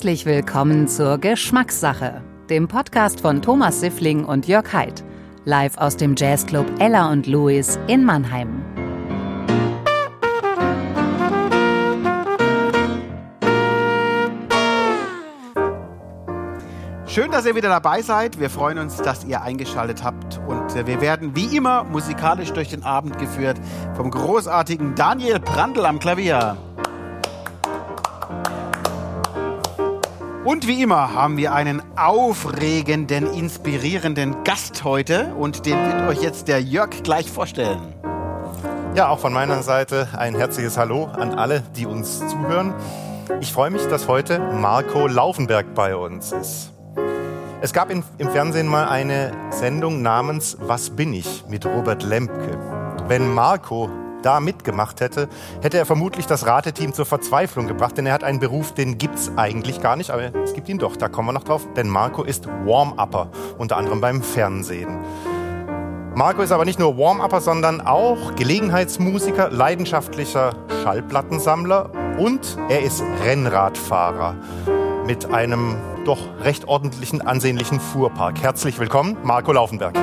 Herzlich willkommen zur Geschmackssache, dem Podcast von Thomas Siffling und Jörg Haidt, live aus dem Jazzclub Ella und Louis in Mannheim. Schön, dass ihr wieder dabei seid. Wir freuen uns, dass ihr eingeschaltet habt. Und äh, wir werden wie immer musikalisch durch den Abend geführt vom großartigen Daniel Brandl am Klavier. Und wie immer haben wir einen aufregenden, inspirierenden Gast heute. Und den wird euch jetzt der Jörg gleich vorstellen. Ja, auch von meiner Seite ein herzliches Hallo an alle, die uns zuhören. Ich freue mich, dass heute Marco Laufenberg bei uns ist. Es gab in, im Fernsehen mal eine Sendung namens Was bin ich mit Robert Lempke. Wenn Marco da mitgemacht hätte, hätte er vermutlich das Rateteam zur Verzweiflung gebracht, denn er hat einen Beruf, den gibt's eigentlich gar nicht, aber es gibt ihn doch, da kommen wir noch drauf, denn Marco ist Warm-Upper, unter anderem beim Fernsehen. Marco ist aber nicht nur Warm-Upper, sondern auch Gelegenheitsmusiker, leidenschaftlicher Schallplattensammler und er ist Rennradfahrer mit einem doch recht ordentlichen, ansehnlichen Fuhrpark. Herzlich willkommen, Marco Laufenberg.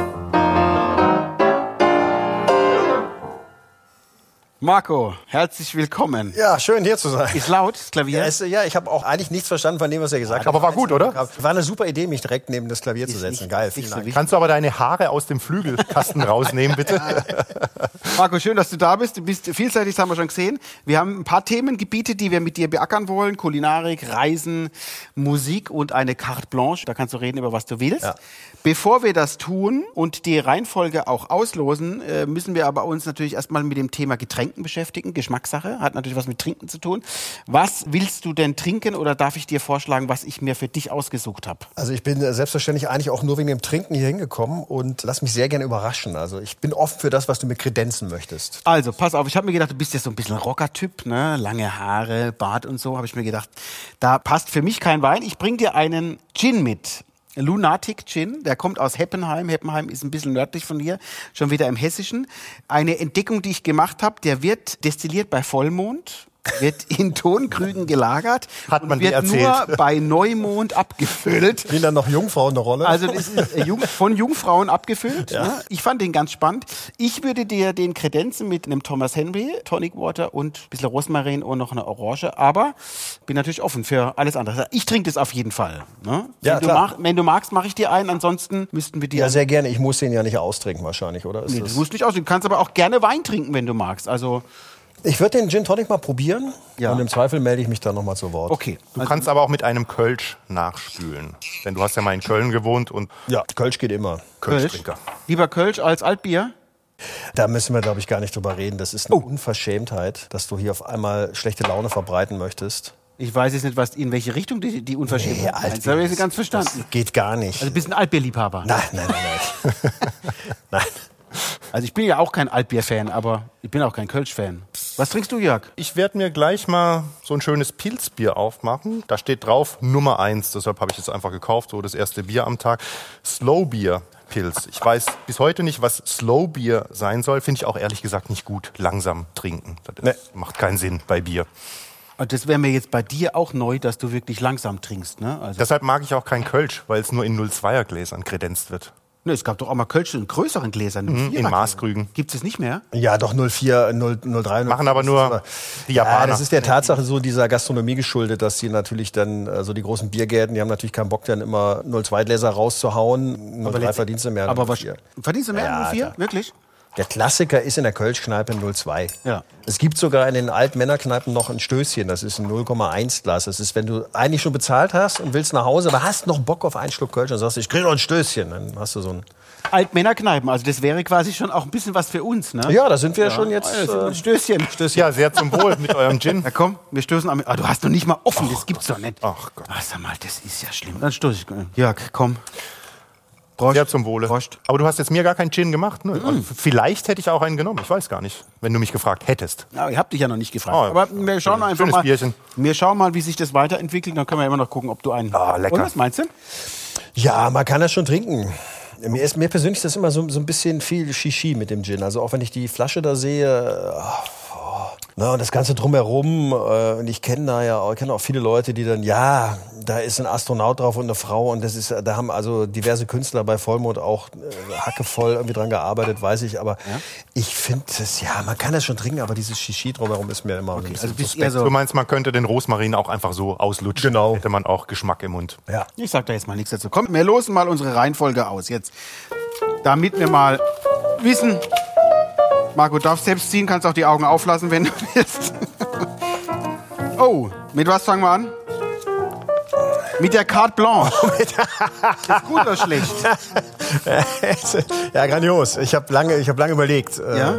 Marco, herzlich willkommen. Ja, schön hier zu sein. Ist laut, das Klavier? Ja, es, ja ich habe auch eigentlich nichts verstanden von dem, was er gesagt hat. Aber war gut, oder? War eine super Idee, mich direkt neben das Klavier zu setzen. nicht- Geil, ist vielen nicht so. Kannst du aber deine Haare aus dem Flügelkasten rausnehmen, bitte? Marco, schön, dass du da bist. Du bist vielseitig, das haben wir schon gesehen. Wir haben ein paar Themengebiete, die wir mit dir beackern wollen. Kulinarik, Reisen, Musik und eine Carte Blanche. Da kannst du reden über was du willst. Ja. Bevor wir das tun und die Reihenfolge auch auslosen, äh, müssen wir aber uns natürlich erstmal mit dem Thema Getränken beschäftigen. Geschmackssache, hat natürlich was mit Trinken zu tun. Was willst du denn trinken oder darf ich dir vorschlagen, was ich mir für dich ausgesucht habe? Also ich bin selbstverständlich eigentlich auch nur wegen dem Trinken hier hingekommen und lass mich sehr gerne überraschen. Also ich bin offen für das, was du mir kredenzen möchtest. Also, pass auf, ich habe mir gedacht, du bist ja so ein bisschen Rocker-Typ, ne? Lange Haare, Bart und so, habe ich mir gedacht, da passt für mich kein Wein. Ich bring dir einen Gin mit. Lunatic Gin, der kommt aus Heppenheim. Heppenheim ist ein bisschen nördlich von hier, schon wieder im Hessischen. Eine Entdeckung, die ich gemacht habe, der wird destilliert bei Vollmond, wird in Tonkrügen gelagert Hat und man dir wird erzählt. nur bei Neumond abgefüllt. Spielen dann noch Jungfrauen eine Rolle? Also das ist äh, von Jungfrauen abgefüllt. Ne? Ich fand den ganz spannend. Ich würde dir den kredenzen mit einem Thomas Henry, Tonic Water und ein bisschen Rosmarin und noch eine Orange. Aber bin natürlich offen für alles andere. Ich trinke das auf jeden Fall. Ne? Ja, wenn, du mag, wenn du magst, mache ich dir einen. Ansonsten müssten wir dir... ja, sehr gerne. Ich muss den ja nicht austrinken wahrscheinlich, oder? Ist nee, das musst du nicht aus. Du kannst aber auch gerne Wein trinken, wenn du magst. Also, ich würde den Gin Tonic mal probieren Ja. und im Zweifel melde ich mich dann nochmal zu Wort. okay. Du kannst aber auch mit einem Kölsch nachspülen. Denn du hast ja mal in Köln gewohnt und Ja, Kölsch geht immer. Kölsch. Kölsch-Trinker. Lieber Kölsch als Altbier? Da müssen wir, glaube ich, gar nicht drüber reden. Das ist eine Unverschämtheit, dass du hier auf einmal schlechte Laune verbreiten möchtest. Ich weiß jetzt nicht, was, in welche Richtung die, die Unverschämtheit Nee. Altbier Das habe ich nicht ist- ganz verstanden. Das geht gar nicht. Also, du bist ein Altbierliebhaber. nein, nein, nein, nein. nein. Also ich bin ja auch kein Altbier-Fan, aber ich bin auch kein Kölsch-Fan. Was trinkst du, Jörg? Ich werde mir gleich mal so ein schönes Pilzbier aufmachen. Da steht drauf Nummer eins. Deshalb habe ich es einfach gekauft, so das erste Bier am Tag. Slow Beer Pilz. Ich weiß bis heute nicht, was Slow Beer sein soll. Finde ich auch ehrlich gesagt nicht gut. Langsam trinken. Das ist, macht keinen Sinn bei Bier. Und das wäre mir jetzt bei dir auch neu, dass du wirklich langsam trinkst, ne? Also, Deshalb mag ich auch kein Kölsch, weil es nur in 02er Gläsern kredenzt wird. Ne, es gab doch auch mal Kölsch in größeren Gläsern. Mhm, in Maßkrügen. Gibt es nicht mehr? Ja, doch 04, 0, 03. Machen aber nur die Ja, Japaner. das ist der Tatsache so dieser Gastronomie geschuldet, dass sie natürlich dann, so die großen Biergärten, die haben natürlich keinen Bock, dann immer 02 Gläser rauszuhauen. 03 verdienst du mehr. Aber was, 04. verdienst du mehr Ja, als vier? Alter. Wirklich? Der Klassiker ist in der Kölschkneipe 02. Ja. Es gibt sogar in den Altmännerkneipen noch ein Stößchen, das ist ein 0,1 Glas. Das ist, wenn du eigentlich schon bezahlt hast und willst nach Hause, aber hast noch Bock auf einen Schluck Kölsch, dann sagst du, ich krieg noch ein Stößchen. Dann hast du so ein. Altmännerkneipen, also das wäre quasi schon auch ein bisschen was für uns, ne? Ja, da sind wir schon jetzt. Also, Äh, ein Stößchen. Stößchen. ja, sehr zum Wohl mit eurem Gin. Na komm, wir stößen an. Ah, du hast noch nicht mal offen, das gibt's doch nicht. Ach Gott. Ach, sag mal, das ist ja schlimm. Dann stoß ich. Jörg, komm. Prost. Sehr zum Wohle. Prost. Aber du hast jetzt mir gar keinen Gin gemacht. Ne? Und Vielleicht hätte ich auch einen genommen. Ich weiß gar nicht, wenn du mich gefragt hättest. Ja, ich habe dich ja noch nicht gefragt. Oh, aber wir schauen einfach schönes mal. Bierchen. Wir schauen mal, wie sich das weiterentwickelt. Dann können wir immer noch gucken, ob du einen. Ah, lecker. Und was meinst du? Ja, man kann das schon trinken. Mir, ist, mir persönlich ist das immer so, so ein bisschen viel Shishi mit dem Gin. Also auch wenn ich die Flasche da sehe, Na, und das Ganze drumherum, äh, und ich kenne da ja auch, ich kenne auch viele Leute, die dann, ja, da ist ein Astronaut drauf und eine Frau und das ist, da haben also diverse Künstler bei Vollmond auch äh, hackevoll irgendwie dran gearbeitet, weiß ich, aber ich finde es, ja, man kann das schon trinken, aber dieses Shishi drumherum ist mir immer ein bisschen Also eher so. Du meinst, man könnte den Rosmarin auch einfach so auslutschen. Genau. Hätte man auch Geschmack im Mund. Ja. Ich sag da jetzt mal nichts dazu. Komm, wir losen mal unsere Reihenfolge aus jetzt. Damit wir mal wissen. Marco, darfst selbst ziehen, kannst auch die Augen auflassen, wenn du willst. Oh, mit was fangen wir an? Mit der Carte Blanche. ist gut oder schlecht? ja, grandios. Ich habe lange, ich hab lange überlegt. Äh, Ja?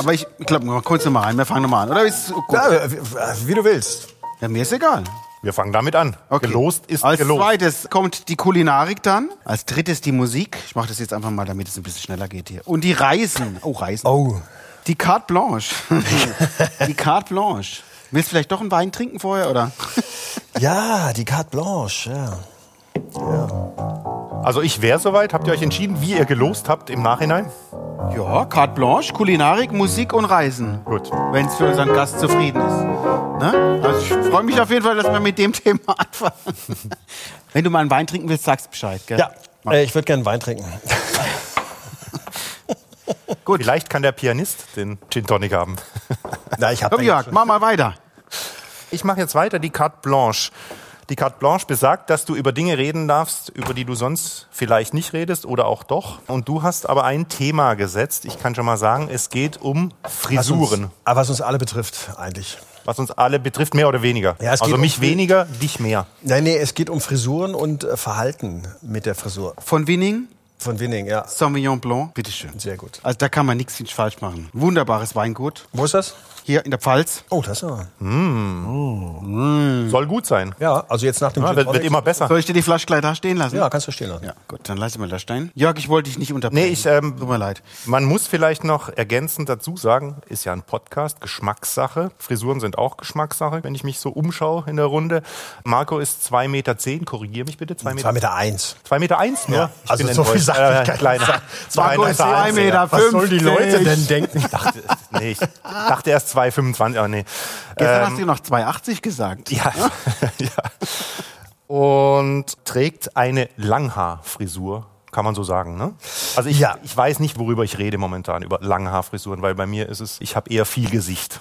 Aber ich, ich glaube, kurz nochmal rein. Wir fangen nochmal an. Oder ist gut? ja, wie, wie du willst. Ja, mir ist egal. Wir fangen damit an. Okay. Gelost ist Als gelost. zweites kommt die Kulinarik dann. Als drittes die Musik. Ich mache das jetzt einfach mal, damit es ein bisschen schneller geht hier. Und die Reisen. Oh, Reisen. Oh. Die Carte Blanche. die Carte Blanche. Willst du vielleicht doch einen Wein trinken vorher, oder? Ja, die Carte Blanche, ja. Also ich wäre soweit. Habt ihr euch entschieden, wie ihr gelost habt im Nachhinein? Ja, Carte Blanche, Kulinarik, Musik und Reisen. Gut. Wenn es für unseren Gast zufrieden ist. Ne? Also ich freue mich auf jeden Fall, dass wir mit dem Thema anfangen. Wenn du mal einen Wein trinken willst, sagst Bescheid. Gell? Ja, äh, ich würde gerne Wein trinken. Gut. Vielleicht kann der Pianist den Gin Tonic haben. Na, ich habe Komm, Jörg, mach mal weiter. Ich mache jetzt weiter die Carte Blanche. Die Carte Blanche besagt, dass du über Dinge reden darfst, über die du sonst vielleicht nicht redest oder auch doch. Und du hast aber ein Thema gesetzt. Ich kann schon mal sagen, es geht um Frisuren. Aber was uns alle betrifft, eigentlich. Was uns alle betrifft, mehr oder weniger. Ja, es also geht mich um- weniger, dich mehr. Nein, nee, es geht um Frisuren und äh, Verhalten mit der Frisur. Von Winning, Von Winning, ja. Sauvignon Blanc. Bitteschön. Sehr gut. Also da kann man nichts falsch machen. Wunderbares Weingut. Wo ist das? Hier in der Pfalz. Oh, das ist ja. Soll gut sein. Ja, also jetzt nach dem Ja, wird, wird immer besser. Soll ich dir die Flasche gleich da stehen lassen? Ja, kannst du stehen lassen. Ja, gut, dann lass ich mal da stehen. Jörg, ich wollte dich nicht unterbrechen. Nee, ich, ähm, Tut mir leid. Man muss vielleicht noch ergänzend dazu sagen, ist ja ein Podcast, Geschmackssache. Frisuren sind auch Geschmackssache, wenn ich mich so umschaue in der Runde. Marco ist 2,10 Meter, korrigiere mich bitte, 2 Meter. Zwei Meter eins. 2 Meter eins nur? Ja, Ich also bin so viel enttäuscht. sag ich Äh, kleiner. Marco ist zwei Meter Was sollen die 50. Leute denn denken? Ich dachte, nee, ich dachte erst 2,25, aber nee. Gestern Ähm, hast du noch 2,80 gesagt. ja, ja. Und trägt eine Langhaarfrisur, kann man so sagen, ne? Also ich, Ja. ich weiß nicht, worüber ich rede momentan, über Langhaarfrisuren, weil bei mir ist es, ich habe eher viel Gesicht.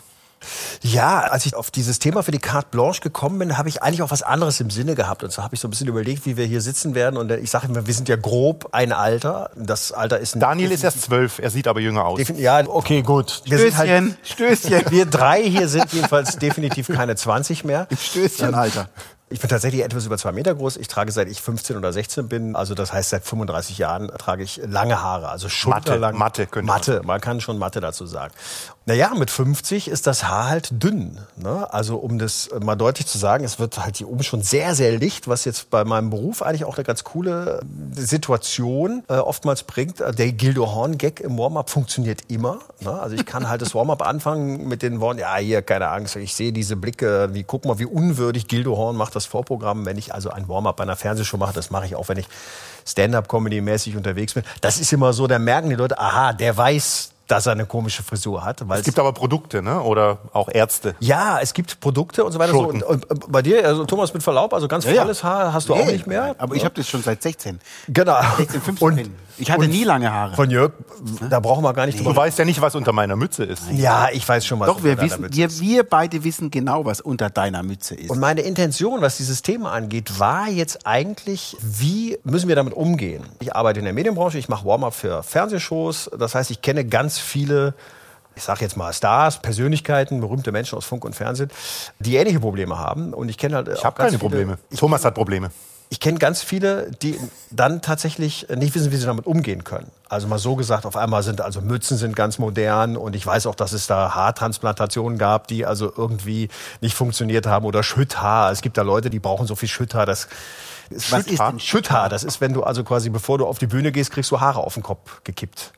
Ja, als ich auf dieses Thema für die Carte Blanche gekommen bin, habe ich eigentlich auch was anderes im Sinne gehabt. Und so habe ich so ein bisschen überlegt, wie wir hier sitzen werden. Und ich sage immer, wir sind ja grob ein Alter. Das Alter ist ein Daniel ist erst zwölf, er sieht aber jünger aus. Ja, okay, gut. Wir sind halt, Stößchen, Stößchen. wir drei hier sind jedenfalls definitiv keine 20 mehr. Stößchen, Alter. Ich bin tatsächlich etwas über zwei Meter groß. Ich trage seit ich 15 oder 16 bin, also das heißt seit 35 Jahren trage ich lange Haare, also schulterlang. Matte könnte man Matte, man kann schon Matte dazu sagen. Naja, mit 50 ist das Haar halt dünn. Ne? Also um das mal deutlich zu sagen, es wird halt hier oben schon sehr, sehr licht, was jetzt bei meinem Beruf eigentlich auch eine ganz coole Situation äh, oftmals bringt. Der Gildo Horn-Gag im Warm-up funktioniert immer. Ne? Also ich kann halt das Warm-up anfangen mit den Worten, ja hier, keine Angst, ich sehe diese Blicke, wie guck mal, wie unwürdig Gildo Horn macht das Vorprogramm, wenn ich also ein Warm-up bei einer Fernsehshow mache, das mache ich auch, wenn ich Stand-up-Comedy-mäßig unterwegs bin. Das ist immer so, da merken die Leute, aha, der weiß, dass er eine komische Frisur hat. Weil Es gibt aber Produkte, ne? Oder auch Ärzte. ja, es gibt Produkte und so weiter. So, und, und bei dir, also Thomas mit Verlaub, also ganz ja. volles Haar hast du auch Nee, nicht mehr. Aber ich habe das schon seit 16. Genau. 16, 15. Und ich hatte nie lange Haare. von Jörg, da brauchen wir gar nicht Du drüber. weißt ja nicht, was unter meiner Mütze ist. Ja, ich weiß schon was. Doch, wir unter deiner wissen, Mütze wir, ist. wir beide wissen genau, was unter deiner Mütze ist. Und meine Intention, was dieses Thema angeht, war jetzt eigentlich, wie müssen wir damit umgehen? Ich arbeite in der Medienbranche, ich mache Warm-up für Fernsehshows. Das heißt, ich kenne ganz viele, ich sage jetzt mal Stars, Persönlichkeiten, berühmte Menschen aus Funk und Fernsehen, die ähnliche Probleme haben. Und ich kenne halt Ich habe keine Probleme. Thomas hat Probleme. Ich kenne ganz viele, die dann tatsächlich nicht wissen, wie sie damit umgehen können. Also mal so gesagt, auf einmal sind also Mützen sind ganz modern und ich weiß auch, dass es da Haartransplantationen gab, die also irgendwie nicht funktioniert haben oder Schütthaar. Es gibt da Leute, die brauchen so viel Schütthaar, das Was ist denn Schütthaar? Das ist, wenn du also quasi bevor du auf die Bühne gehst, kriegst du Haare auf den Kopf gekippt.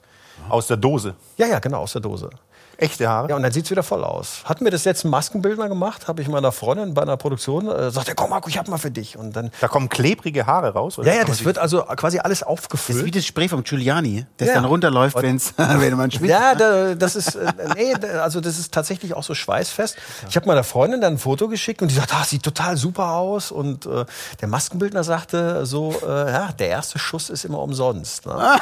Aus der Dose. Ja, ja, genau, aus der Dose. Echte Haare? Ja, und dann sieht's wieder voll aus. Hatten wir das jetzt einen Maskenbildner gemacht, habe ich meiner Freundin bei einer Produktion, äh, sagt er, komm Marco, ich hab mal für dich. Und dann, Da kommen klebrige Haare raus? Oder ja, ja, das wird also quasi alles Das ist aufgefüllt. wie das Spray vom Giuliani, das Ja. dann runterläuft, wenn's, wenn man schwitzt. Ja, da, das ist, äh, nee, da- also das ist tatsächlich auch so schweißfest. Ich habe meiner Freundin dann ein Foto geschickt und die sagt, ah, sieht total super aus. Und äh, der Maskenbildner sagte so, äh, ja, der erste Schuss ist immer umsonst. Ne?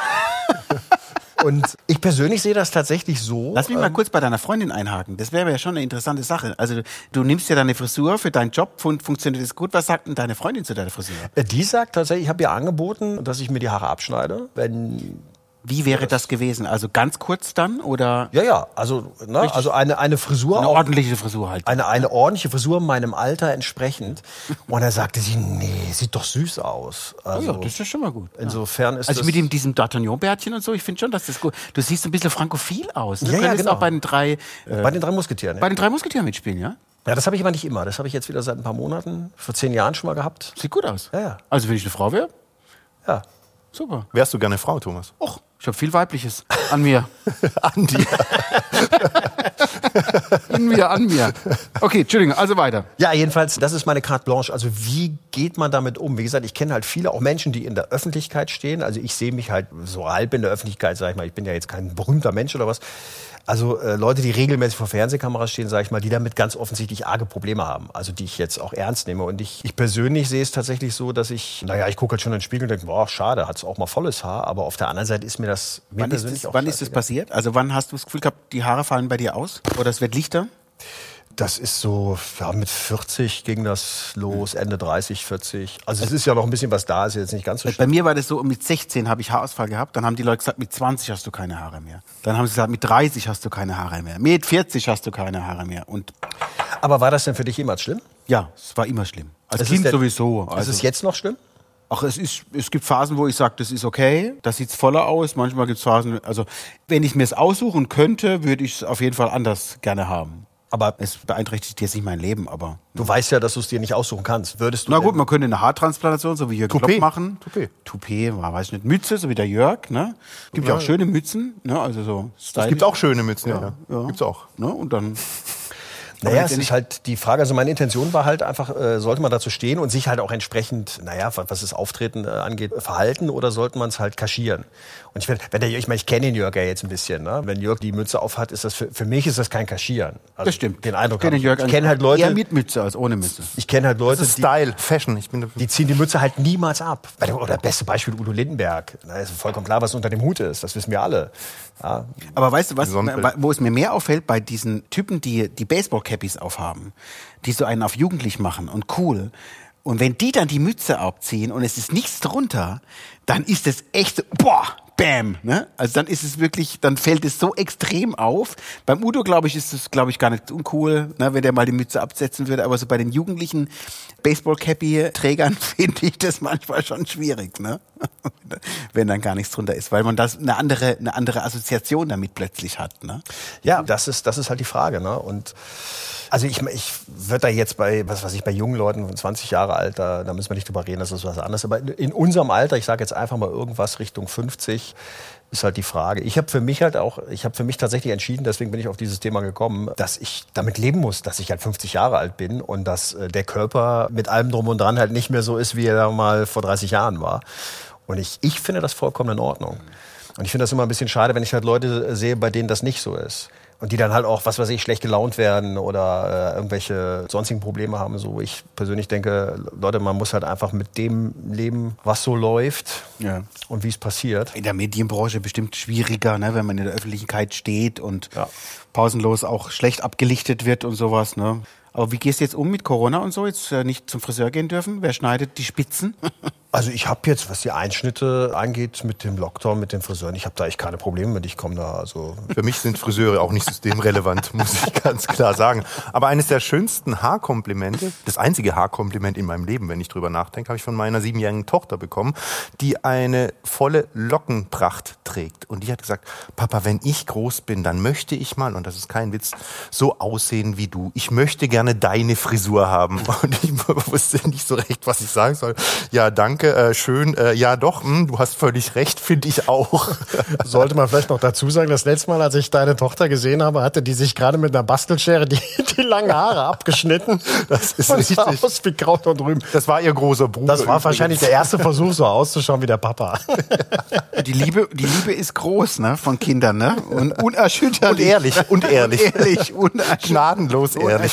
und ich persönlich sehe das tatsächlich so. Lass mich ähm, mal kurz bei deiner Freundin einhaken. Das wäre ja schon eine interessante Sache. Also du nimmst ja deine Frisur für deinen Job, fun funktioniert das gut. Was sagt denn deine Freundin zu deiner Frisur? äh, die sagt tatsächlich, ich habe ihr angeboten, dass ich mir die Haare abschneide, wenn Wie wäre das gewesen? Also ganz kurz dann oder ja ja, also ne, also eine eine Frisur eine auch ordentliche Frisur halt? eine, eine ordentliche Frisur meinem Alter entsprechend. Und dann sagte sie, nee, sieht doch süß aus. Oh Also, ja, das ist schon mal gut. insofern ist Also das... mit dem, diesem D'Artagnan-Bärtchen und so, ich finde schon, dass das gut. Du siehst ein bisschen frankophil aus. Du Ja, ja, könntest genau. auch bei den drei, äh, bei den drei Musketieren. bei Ja, den drei Musketieren mitspielen, ja? ja das habe ich aber nicht immer. Das habe ich jetzt wieder seit ein paar Monaten, vor zehn Jahren schon mal gehabt. Sieht gut aus. Ja, ja. Also wenn ich eine Frau wäre, Ja. super. Wärst du gerne Frau, Thomas? Och, ich habe viel Weibliches an mir. An dir. In mir, an mir. Okay, Entschuldigung, also weiter. Ja, jedenfalls, das ist meine Carte Blanche. Also wie geht man damit um? Wie gesagt, ich kenne halt viele, auch Menschen, die in der Öffentlichkeit stehen. Also ich sehe mich halt so halb in der Öffentlichkeit, sag ich mal. Ich bin ja jetzt kein berühmter Mensch oder was. Also äh, Leute, die regelmäßig vor Fernsehkameras stehen, sage ich mal, die damit ganz offensichtlich arge Probleme haben. Also die ich jetzt auch ernst nehme. Und ich, ich persönlich sehe es tatsächlich so, dass ich, naja, ich gucke halt schon in den Spiegel und denke, boah, schade, hat's auch mal volles Haar. Aber auf der anderen Seite ist mir das mir Wann ist persönlich das, auch wann ist das passiert? Also wann hast du das Gefühl gehabt, die Haare fallen bei dir aus? Oder es wird lichter? Das ist so, ja, mit 40 ging das los, Ende 30, 40. Also es ist ja noch ein bisschen was da, ist jetzt nicht ganz so Bei schlimm. mir war das so, mit 16 habe ich Haarausfall gehabt. Dann haben die Leute gesagt, mit 20 hast du keine Haare mehr. Dann haben sie gesagt, mit 30 hast du keine Haare mehr. Mit 40 hast du keine Haare mehr. Und Aber war das denn für dich jemals schlimm? ja, es war immer schlimm. Als Es Kind ist der- sowieso. ist Also, es jetzt noch schlimm? ach, es, ist, es gibt Phasen, wo ich sage, das ist okay, das sieht's voller aus. Manchmal gibt es Phasen, also wenn ich mir es aussuchen könnte, würde ich es auf jeden Fall anders gerne haben. Aber Es beeinträchtigt jetzt nicht mein Leben, aber du weißt ja, dass du es dir nicht aussuchen kannst. Würdest du Na gut, man könnte eine Haartransplantation, so wie Jörg Toupet. Klopp machen. Toupet. Toupet, ja, weiß ich nicht. Mütze, so wie der Jörg, ne? Gibt ja, auch schöne Mützen, ne? Also so Es gibt auch schöne Mützen, ja. ja. Gibt's auch. Ne? Und dann. Naja, es ist halt die Frage, also meine Intention war halt einfach, äh, sollte man dazu stehen und sich halt auch entsprechend, naja, was was das Auftreten äh, angeht, verhalten oder sollte man es halt kaschieren? Und ich, wenn der, ich meine, ich kenne den Jörg ja jetzt ein bisschen, ne? Wenn Jörg die Mütze auf hat, ist das für, für mich ist das kein Kaschieren. Also Das stimmt. Den Eindruck ich kenne Jörg ich. Kenne halt Leute, eher mit Mütze als ohne Mütze. ich kenne halt Leute, Das ist die, Style, Fashion. Ich bin die ziehen die Mütze halt niemals ab. Oder beste Beispiel Udo Lindenberg. Da ist vollkommen klar, was unter dem Hut ist. Das wissen wir alle. Ja, Aber weißt du was, wo es mir mehr auffällt, bei diesen Typen, die die Baseball-Cappies aufhaben, die so einen auf jugendlich machen und cool. Und wenn die dann die Mütze abziehen und es ist nichts drunter, dann ist es echt, so, boah, bam, ne? Also dann ist es wirklich, dann fällt es so extrem auf. Beim Udo, glaube ich, ist es, glaube ich, gar nicht uncool, ne, wenn der mal die Mütze absetzen würde. Aber so bei den jugendlichen Baseball-Cappy-Trägern finde ich das manchmal schon schwierig, ne? wenn dann gar nichts drunter ist, weil man das eine andere, eine andere Assoziation damit plötzlich hat, ne? Ja, das ist, das ist halt die Frage. Ne? Und also ich, ich würde da jetzt bei, was weiß ich, bei jungen Leuten von 20 Jahre alt, da, da müssen wir nicht drüber reden, das ist was anderes. Aber in unserem Alter, ich sage jetzt einfach mal irgendwas Richtung 50, ist halt die Frage. Ich habe für mich halt auch, ich habe für mich tatsächlich entschieden, deswegen bin ich auf dieses Thema gekommen, dass ich damit leben muss, dass ich halt 50 Jahre alt bin und dass äh, der Körper mit allem drum und dran halt nicht mehr so ist, wie er mal vor 30 Jahren war. Und ich, ich finde das vollkommen in Ordnung. Und ich finde das immer ein bisschen schade, wenn ich halt Leute sehe, bei denen das nicht so ist. Und die dann halt auch, was weiß ich, schlecht gelaunt werden oder äh, irgendwelche sonstigen Probleme haben. So, ich persönlich denke, Leute, man muss halt einfach mit dem leben, was so läuft Ja. und wie es passiert. In der Medienbranche bestimmt schwieriger, ne, wenn man in der Öffentlichkeit steht und Ja. pausenlos auch schlecht abgelichtet wird und sowas. Ne? Aber wie gehst du jetzt um mit Corona und so? Jetzt äh, nicht zum Friseur gehen dürfen? Wer schneidet die Spitzen? Also ich habe jetzt, was die Einschnitte angeht, mit dem Lockdown, mit den Friseuren, ich habe da echt keine Probleme mit. Ich komme da also Für mich sind Friseure auch nicht systemrelevant, muss ich ganz klar sagen. Aber eines der schönsten Haarkomplimente, das einzige Haarkompliment in meinem Leben, wenn ich drüber nachdenke, habe ich von meiner siebenjährigen Tochter bekommen, die eine volle Lockenpracht trägt. Und die hat gesagt, Papa, wenn ich groß bin, dann möchte ich mal, und das ist kein Witz, so aussehen wie du. Ich möchte gerne gerne deine Frisur haben. Und ich wusste nicht so recht, was ich sagen soll. Ja, danke, äh, schön. Äh, ja, doch, mh, hm, du hast völlig recht, finde ich auch. Sollte man vielleicht noch dazu sagen, das letzte Mal, als ich deine Tochter gesehen habe, hatte die sich gerade mit einer Bastelschere die, die langen Haare abgeschnitten. Das ist und richtig. Sah aus wie Kraut und Rüben. Das war ihr großer Bruder. Das war übrigens. wahrscheinlich der erste Versuch, so auszuschauen wie der Papa. Die Liebe, die Liebe ist groß, ne, von Kindern, ne? Und unerschütterlich. Und ehrlich. Und ehrlich. Und ehrlich. Gnadenlos ehrlich.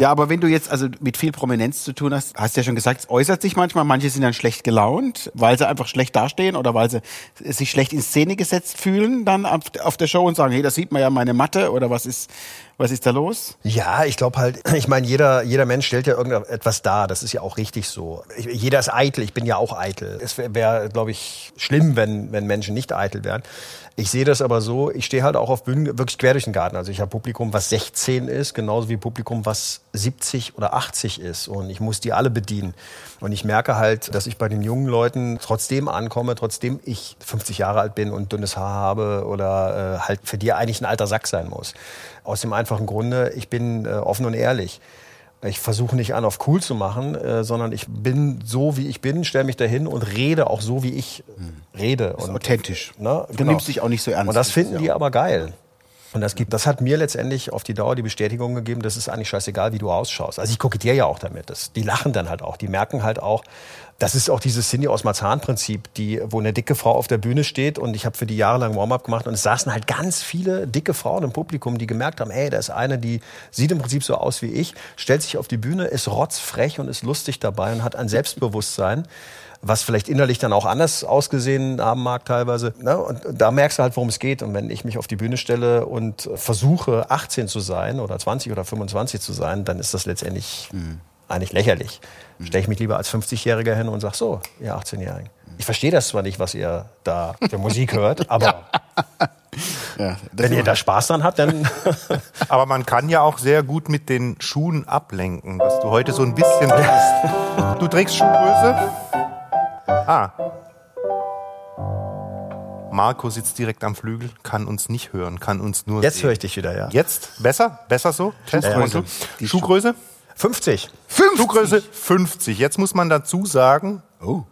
Ja, aber wenn du jetzt also mit viel Prominenz zu tun hast, hast du ja schon gesagt, es äußert sich manchmal, manche sind dann schlecht gelaunt, weil sie einfach schlecht dastehen oder weil sie sich schlecht in Szene gesetzt fühlen dann auf der Show und sagen, hey, da sieht man ja meine Matte oder was ist, was ist da los? Ja, ich glaube halt, ich meine, jeder, jeder Mensch stellt ja irgendetwas dar. Das ist ja auch richtig so. Ich, jeder ist eitel. Ich bin ja auch eitel. Es wäre, wär, glaube ich, schlimm, wenn, wenn Menschen nicht eitel wären. Ich sehe das aber so, ich stehe halt auch auf Bühnen wirklich quer durch den Garten. Also ich habe Publikum, was 16 ist, genauso wie Publikum, was 70 oder 80 ist. Und ich muss die alle bedienen. Und ich merke halt, dass ich bei den jungen Leuten trotzdem ankomme, trotzdem ich 50 Jahre alt bin und dünnes Haar habe oder äh, halt für die eigentlich ein alter Sack sein muss. Aus dem einfachen Grunde, ich bin äh, offen und ehrlich. Ich versuche nicht an, auf cool zu machen, äh, sondern ich bin so, wie ich bin, stelle mich dahin und rede auch so, wie ich hm. rede. Und, authentisch. Ne? Du genau. nimmst dich auch nicht so ernst. Und das finden die aber geil. Und das, gibt, das hat mir letztendlich auf die Dauer die Bestätigung gegeben, das ist eigentlich scheißegal, wie du ausschaust. Also ich kokettiere ja auch damit. Das, die lachen dann halt auch. Die merken halt auch, das ist auch dieses Cindy aus Marzahn-Prinzip, die, wo eine dicke Frau auf der Bühne steht und ich habe für die jahrelang Warm-up gemacht und es saßen halt ganz viele dicke Frauen im Publikum, die gemerkt haben, ey, da ist eine, die sieht im Prinzip so aus wie ich, stellt sich auf die Bühne, ist rotzfrech und ist lustig dabei und hat ein Selbstbewusstsein was vielleicht innerlich dann auch anders ausgesehen haben mag teilweise. Ne? Und da merkst du halt, worum es geht. Und wenn ich mich auf die Bühne stelle und versuche, 18 zu sein oder 20 oder 25 zu sein, dann ist das letztendlich mhm. eigentlich lächerlich. Mhm. Stelle ich mich lieber als 50-Jähriger hin und sage, so, ihr 18-Jährigen. Ich verstehe das zwar nicht, was ihr da für Musik hört, aber ja, wenn ihr da Spaß dran habt, dann. aber man kann ja auch sehr gut mit den Schuhen ablenken, was du heute so ein bisschen tust. Du trägst Schuhgröße? Ah. Marco sitzt direkt am Flügel, kann uns nicht hören, kann uns nur Jetzt höre ich dich wieder, ja. Jetzt? Besser? Besser so? Schuhgröße. Die Schuhgröße? 50. 50. Schuhgröße 50. Jetzt muss man dazu sagen, oh.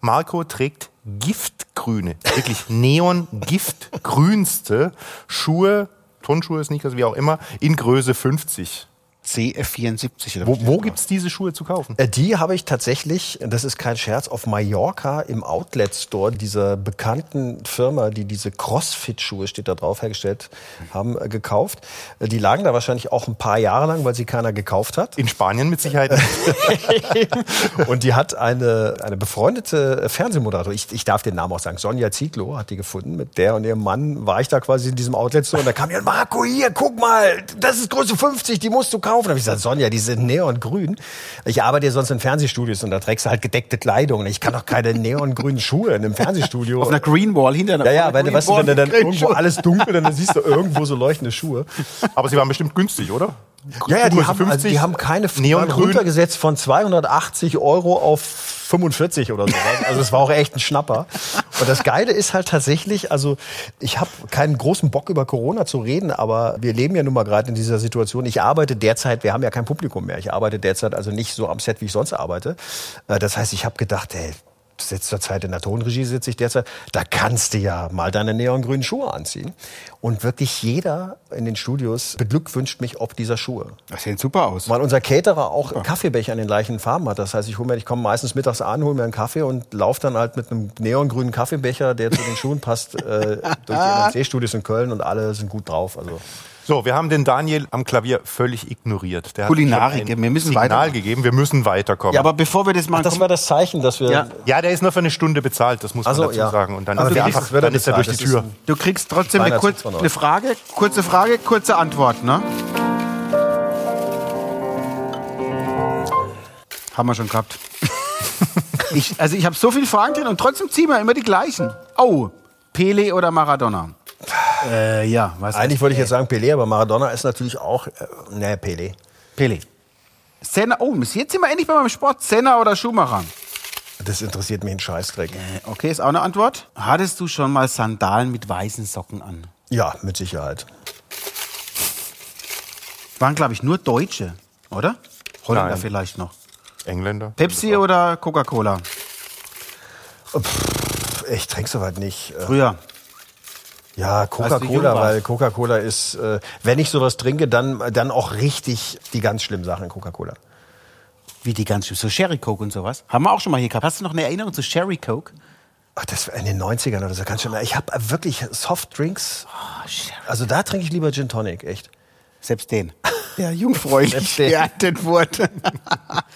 Marco trägt giftgrüne, wirklich neon-giftgrünste Schuhe, Turnschuhe, Sneakers, wie auch immer, in Größe 50. CF74. Wo, wo gibt es diese Schuhe zu kaufen? Äh, die habe ich tatsächlich, das ist kein Scherz, auf Mallorca im Outlet Store dieser bekannten Firma, die diese Crossfit-Schuhe, steht da drauf, hergestellt haben, äh, gekauft. Äh, die lagen da wahrscheinlich auch ein paar Jahre lang, weil sie keiner gekauft hat. In Spanien mit Sicherheit. und die hat eine, eine befreundete Fernsehmoderator, ich, ich darf den Namen auch sagen, Sonja Zieglo hat die gefunden. Mit der und ihrem Mann war ich da quasi in diesem Outlet Store und da kam ja Marco, hier, guck mal, das ist Größe 50, die musst du kaufen kaufen. Da habe ich gesagt, Sonja, die sind neongrün. Ich arbeite ja sonst in Fernsehstudios und da trägst du halt gedeckte Kleidung. Ich kann doch keine neongrünen Schuhe in einem Fernsehstudio. Auf einer Greenwall hinter einer Ja, ja, wenn, weißt du, wenn du dann irgendwo alles dunkel, dann siehst du irgendwo so leuchtende Schuhe. Aber sie waren bestimmt günstig, oder? Ja, ja, die haben, also die haben keine Neongrün runtergesetzt von 280 Euro auf 45 oder so. Also es war auch echt ein Schnapper. Und das Geile ist halt tatsächlich, also ich habe keinen großen Bock über Corona zu reden, aber wir leben ja nun mal gerade in dieser Situation. Ich arbeite derzeit, wir haben ja kein Publikum mehr. Ich arbeite derzeit also nicht so am Set, wie ich sonst arbeite. Äh, das heißt, ich habe gedacht, ey, letzter Zeit in der Tonregie sitze ich derzeit, da kannst du ja mal deine neongrünen Schuhe anziehen. Und wirklich jeder in den Studios beglückwünscht mich ob dieser Schuhe. Das sieht super aus. Weil unser Caterer auch ja. Kaffeebecher in den gleichen Farben hat. Das heißt, ich, hol mir, ich komme meistens mittags an, hole mir einen Kaffee und laufe dann halt mit einem neongrünen Kaffeebecher, der zu den Schuhen passt, äh, durch die NMC-Studios in Köln und alle sind gut drauf. Also so, wir haben den Daniel am Klavier völlig ignoriert. Der Kulinarik, wir müssen Signal weiter. gegeben, wir müssen weiterkommen. Ja, aber bevor wir das machen, das war das Zeichen, dass wir. Ja. ja, der ist nur für eine Stunde bezahlt, das muss man dazu ja. sagen. Und dann also ist er einfach, dann ist er durch die Tür. Du kriegst trotzdem eine, kurz, eine Frage, kurze Frage, kurze Antwort, ne? Haben wir schon gehabt. ich, also ich habe so viele Fragen drin und trotzdem ziehen wir immer die gleichen. Oh, Pele oder Maradona? Äh, ja, was Eigentlich wollte ich jetzt sagen Pelé, aber Maradona ist natürlich auch. Äh, ne, Pelé. Pelé. Senna, oh, jetzt sind wir endlich bei meinem Sport. Senna oder Schumacher? Das interessiert mich ein Scheißdreck. Äh, okay, ist auch eine Antwort. Hattest du schon mal Sandalen mit weißen Socken an? Ja, mit Sicherheit. Waren, glaube ich, nur Deutsche, oder? Holländer Nein. vielleicht noch. Engländer. Pepsi oder Coca-Cola? Ich trinke soweit nicht. Äh, Früher. Ja, Coca-Cola, weil Coca-Cola ist, äh, wenn ich sowas trinke, dann, dann auch richtig die ganz schlimmen Sachen in Coca-Cola. Wie die ganz schön. So Sherry Coke und sowas. Haben wir auch schon mal hier gehabt. Hast du noch eine Erinnerung zu Sherry Coke? Ach, das war in den 90ern oder so ganz schön. Ich habe wirklich Softdrinks. Oh, Sherry. Also da trinke ich lieber Gin Tonic, echt. Selbst den. Ja, jungfräulich Selbst den. geerntet wurde.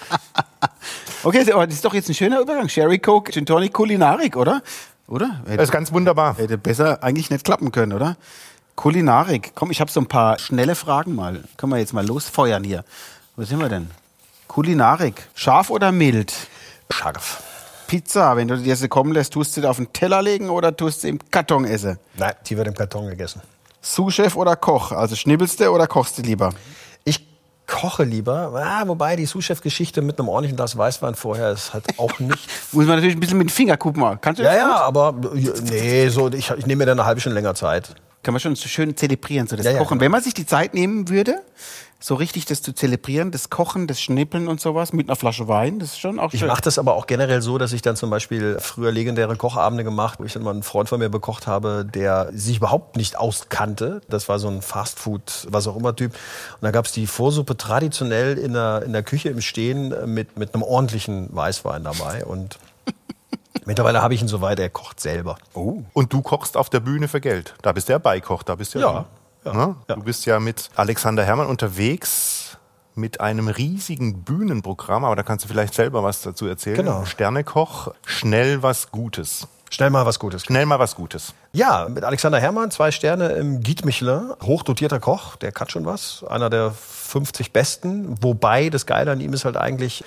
okay, aber das ist doch jetzt ein schöner Übergang. Sherry Coke, Gin Tonic, Kulinarik, oder? Oder? Das ist ganz wunderbar. Hätte besser eigentlich nicht klappen können, oder? Kulinarik. Komm, ich habe so ein paar schnelle Fragen mal. Können wir jetzt mal losfeuern hier. Wo sind wir denn? Kulinarik. Scharf oder mild? Scharf. Pizza, wenn du dir sie kommen lässt, tust du sie auf den Teller legen oder tust du sie im Karton essen? Nein, die wird im Karton gegessen. Sous-Chef oder Koch? Also schnibbelst du oder kochst du lieber? Ich koche lieber, ah, wobei die Sous-Chef-Geschichte mit einem ordentlichen Glas Weißwein vorher ist halt auch nicht. Muss man natürlich ein bisschen mit dem Finger gucken. Kannst du ja, das ja, gut? aber äh, nee, so, ich, ich nehme mir dann eine halbe Stunde länger Zeit. Kann man schon so schön zelebrieren, so das Ja, ja, Kochen. genau. Wenn man sich die Zeit nehmen würde, so richtig das zu zelebrieren, das Kochen, das Schnippeln und sowas mit einer Flasche Wein, das ist schon auch Ich schön. mache das aber auch generell so, dass ich dann zum Beispiel früher legendäre Kochabende gemacht, wo ich dann mal einen Freund von mir bekocht habe, der sich überhaupt nicht auskannte. Das war so ein Fastfood, was auch immer Typ. Und da gab es die Vorsuppe traditionell in der, in der Küche im Stehen mit, mit einem ordentlichen Weißwein dabei. Und mittlerweile habe ich ihn soweit, er kocht selber. Oh. Und du kochst auf der Bühne für Geld. Da bist du ja Beikoch, da bist du Ja, ja. Ja, Ne? ja. Du bist ja mit Alexander Herrmann unterwegs mit einem riesigen Bühnenprogramm, aber da kannst du vielleicht selber was dazu erzählen. Genau. Sternekoch, schnell was Gutes. Schnell mal was Gutes. Schnell mal was Gutes. Ja, mit Alexander Herrmann, zwei Sterne im Guide Michelin. Hochdotierter Koch, der kann schon was. Einer der 50 Besten. Wobei, das Geile an ihm ist halt eigentlich,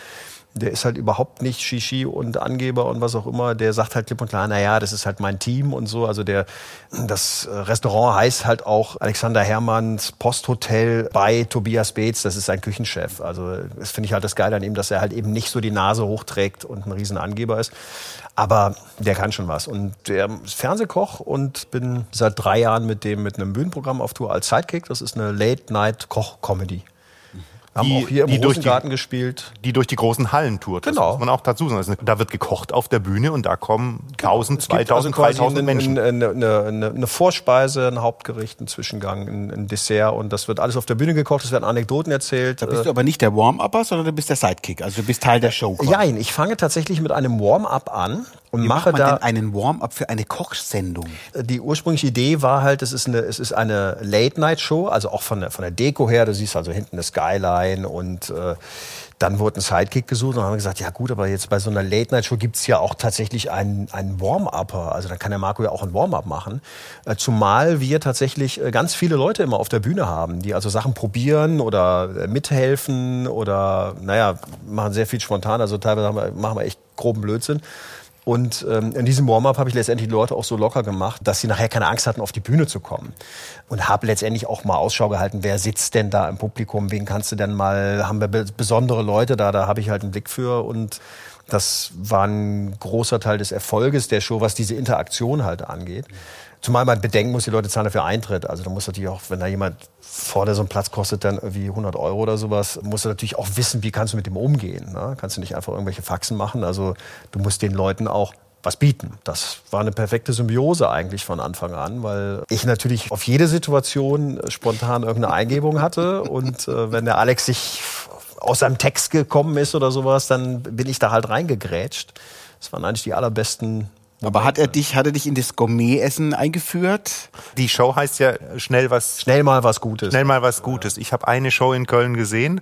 der ist halt überhaupt nicht Shishi und Angeber und was auch immer. Der sagt halt klipp und klar, naja, das ist halt mein Team und so. Also der, das Restaurant heißt halt auch Alexander Herrmanns Posthotel bei Tobias Beetz. Das ist sein Küchenchef. Also das finde ich halt das Geile an ihm, dass er halt eben nicht so die Nase hochträgt und ein riesen Angeber ist. Aber der kann schon was. Und der ist Fernsehkoch und bin seit drei Jahren mit dem mit einem Bühnenprogramm auf Tour als Sidekick. Das ist eine Late-Night-Koch-Comedy. Haben Die- auch hier im die durch die- Rosengarten gespielt. Die durch die großen Hallen tourt. Das Genau. muss man auch dazu sagen. Also Da wird gekocht auf der Bühne und da kommen 1000, Es gibt 2000, also quasi 3000 Menschen. Eine, eine, eine, eine Vorspeise, ein Hauptgericht, ein Zwischengang, ein, ein Dessert und das wird alles auf der Bühne gekocht. Es werden Anekdoten erzählt. Da bist du aber nicht der Warm-Upper, sondern du bist der Sidekick. Also du bist Teil der Show. quasi. Nein, ich fange tatsächlich mit einem Warm-up an und Wie mache macht man da denn einen Warm-up für eine Kochsendung? Die ursprüngliche Idee war halt, es ist eine, es ist eine Late-Night-Show, also auch von der, von der Deko her. Du siehst also hinten eine Skyline und äh, dann wurde ein Sidekick gesucht und haben gesagt, ja gut, aber jetzt bei so einer Late-Night-Show gibt's ja auch tatsächlich einen, einen Warm-Upper. Also dann kann der Marco ja auch ein Warm-up machen. Äh, zumal wir tatsächlich äh, ganz viele Leute immer auf der Bühne haben, die also Sachen probieren oder äh, mithelfen oder, naja, machen sehr viel spontan. Also teilweise machen wir echt groben Blödsinn. Und ähm, in diesem Warm-up habe ich letztendlich die Leute auch so locker gemacht, dass sie nachher keine Angst hatten, auf die Bühne zu kommen. Und habe letztendlich auch mal Ausschau gehalten, wer sitzt denn da im Publikum, wen kannst du denn mal, haben wir be- besondere Leute da, da habe ich halt einen Blick für. Und das war ein großer Teil des Erfolges der Show, was diese Interaktion halt angeht. Zumal man bedenken muss, die Leute zahlen dafür Eintritt. Also da muss natürlich auch, wenn da jemand vor der so einen Platz kostet, dann irgendwie 100 Euro oder sowas, musst du natürlich auch wissen, wie kannst du mit dem umgehen. Ne? Kannst du nicht einfach irgendwelche Faxen machen. Also du musst den Leuten auch was bieten. Das war eine perfekte Symbiose eigentlich von Anfang an, weil ich natürlich auf jede Situation spontan irgendeine Eingebung hatte. Und äh, wenn der Alex sich aus seinem Text gekommen ist oder sowas, dann bin ich da halt reingegrätscht. Das waren eigentlich die allerbesten Aber hat er dich, hat er dich in das Gourmet-Essen eingeführt? Die Show heißt ja schnell was Schnell mal was Gutes. Schnell mal was Gutes. Ich habe eine Show in Köln gesehen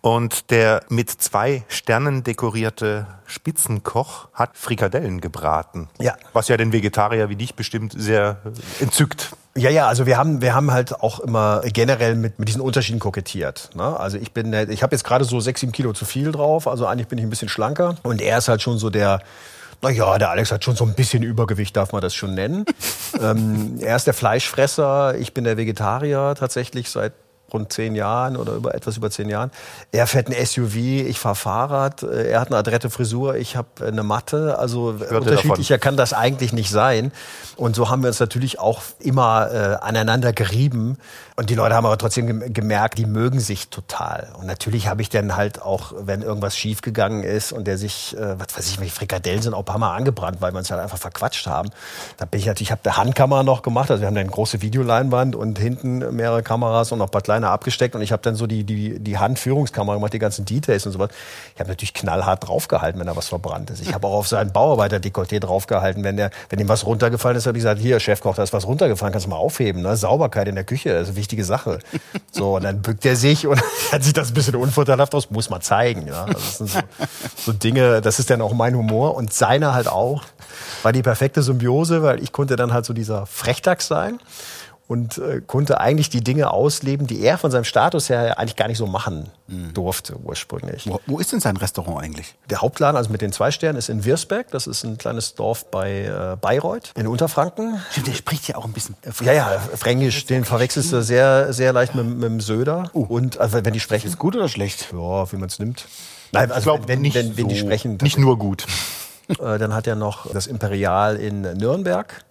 und der mit zwei Sternen dekorierte Spitzenkoch hat Frikadellen gebraten. Ja. Was ja den Vegetarier wie dich bestimmt sehr entzückt. Ja, ja, also wir haben, wir haben halt auch immer generell mit, mit diesen Unterschieden kokettiert. Ne? Also ich bin, ich habe jetzt gerade so sechs, sieben Kilo zu viel drauf, also eigentlich bin ich ein bisschen schlanker. Und er ist halt schon so der, naja, der Alex hat schon so ein bisschen Übergewicht, darf man das schon nennen. ähm, er ist der Fleischfresser, ich bin der Vegetarier tatsächlich seit rund zehn Jahren oder über etwas über zehn Jahren. Er fährt ein SUV, ich fahre Fahrrad, äh, er hat eine adrette Frisur, ich habe eine Matte. Also unterschiedlicher davon. kann das eigentlich nicht sein. Und so haben wir uns natürlich auch immer äh, aneinander gerieben. Und die Leute haben aber trotzdem gemerkt, die mögen sich total. Und natürlich habe ich dann halt auch, wenn irgendwas schiefgegangen ist und der sich, äh, was weiß ich, die Frikadellen sind auch ein paar Mal angebrannt, weil wir uns halt einfach verquatscht haben. Da bin ich natürlich, ich habe eine Handkamera noch gemacht, also wir haben eine große Videoleinwand und hinten mehrere Kameras und noch ein paar kleine abgesteckt und ich habe dann so die, die, die Handführungskamera gemacht, die ganzen Details und sowas. Ich habe natürlich knallhart draufgehalten, wenn da was verbrannt ist. Ich habe auch auf seinen Bauarbeiter-Dekolleté draufgehalten, wenn der, wenn ihm was runtergefallen ist, habe ich gesagt, hier, Chefkoch, da ist was runtergefallen, kannst du mal aufheben. Ne? Sauberkeit in der Küche, das ist eine wichtige Sache. So, und dann bückt er sich und dann sieht das ein bisschen unvorteilhaft aus, muss man zeigen. Ja? Also das sind so, so Dinge, das ist dann auch mein Humor und seiner halt auch. War die perfekte Symbiose, weil ich konnte dann halt so dieser Frechdachs sein und äh, konnte eigentlich die Dinge ausleben, die er von seinem Status her eigentlich gar nicht so machen mhm. durfte ursprünglich. Wo, wo, ist denn sein Restaurant eigentlich? Der Hauptladen, also mit den zwei Sternen, ist in Wirsberg. Das ist ein kleines Dorf bei äh, Bayreuth in Unterfranken. Stimmt, der spricht ja auch ein bisschen äh, Ja, ja, Fränkisch. Den verwechselst du sehr, sehr leicht mit, mit dem Söder. Uh. Und also, wenn die sprechen. Ist gut oder schlecht? Ja, wie man es nimmt. Nein, also glaub, wenn, wenn, wenn, wenn die sprechen. Nicht nur gut. Äh, dann hat er noch das Imperial in Nürnberg.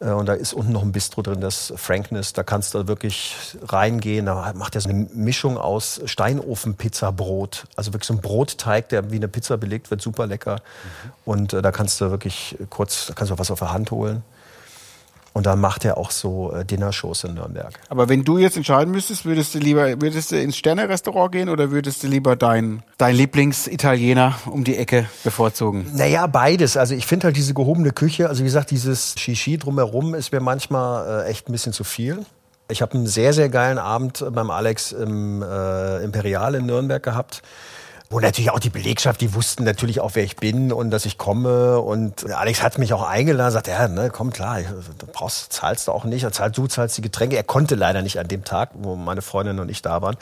Äh, und da ist unten noch ein Bistro drin, das Frankness. Da kannst du wirklich reingehen. Da macht er so eine Mischung aus Steinofen-Pizza-Brot. Also wirklich so ein Brotteig, der wie eine Pizza belegt wird, super lecker. Mhm. Und äh, da kannst du wirklich kurz, da kannst du auch was auf der Hand holen. Und dann macht er auch so äh, Dinnershows in Nürnberg. Aber wenn du jetzt entscheiden müsstest, würdest du lieber würdest du ins Sterne-Restaurant gehen oder würdest du lieber deinen dein Lieblings-Italiener um die Ecke bevorzugen? Naja, beides. Also ich finde halt diese gehobene Küche, also wie gesagt, dieses Shishi drumherum ist mir manchmal äh, echt ein bisschen zu viel. Ich habe einen sehr, sehr geilen Abend beim Alex im äh, Imperial in Nürnberg gehabt wo natürlich auch die Belegschaft, die wussten natürlich auch, wer ich bin und dass ich komme. Und Alex hat mich auch eingeladen, sagt, ja, ne, komm klar, du brauchst, zahlst du auch nicht, zahlst, du zahlst die Getränke. Er konnte leider nicht an dem Tag, wo meine Freundin und ich da waren.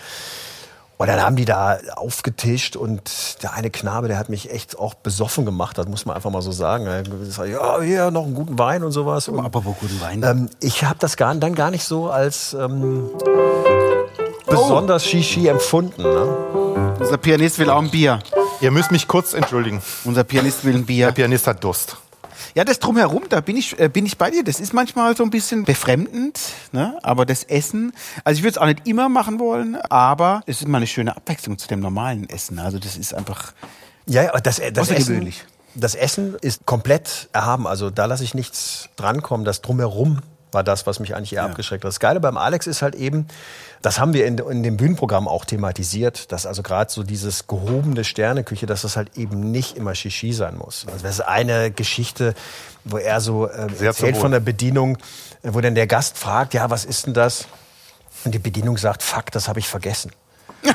Und dann haben die da aufgetischt und der eine Knabe, der hat mich echt auch besoffen gemacht, das muss man einfach mal so sagen. Ja, hier noch einen guten Wein und sowas. Und, aber wo guten Wein? Ähm, ich habe das gar, dann gar nicht so als ähm, besonders Shishi empfunden. Ne? Unser Pianist will auch ein Bier. Ihr müsst mich kurz entschuldigen. Unser Pianist will ein Bier. Der Pianist hat Durst. Ja, das drumherum, da bin ich, äh, bin ich bei dir. Das ist manchmal so ein bisschen befremdend, ne? aber das Essen, also ich würde es auch nicht immer machen wollen, aber es ist mal eine schöne Abwechslung zu dem normalen Essen. Also das ist einfach ja, das, das Essen, das Essen ist komplett erhaben. Also da lasse ich nichts drankommen. Das drumherum war das, was mich eigentlich eher ja. abgeschreckt hat. Das Geile beim Alex ist halt eben, das haben wir in, in dem Bühnenprogramm auch thematisiert, dass also gerade so dieses gehobene Sterneküche, dass das halt eben nicht immer Shishi sein muss. Also das ist eine Geschichte, wo er so äh, erzählt von der Bedienung, wo dann der Gast fragt, ja, was ist denn das? Und die Bedienung sagt, fuck, das habe ich vergessen.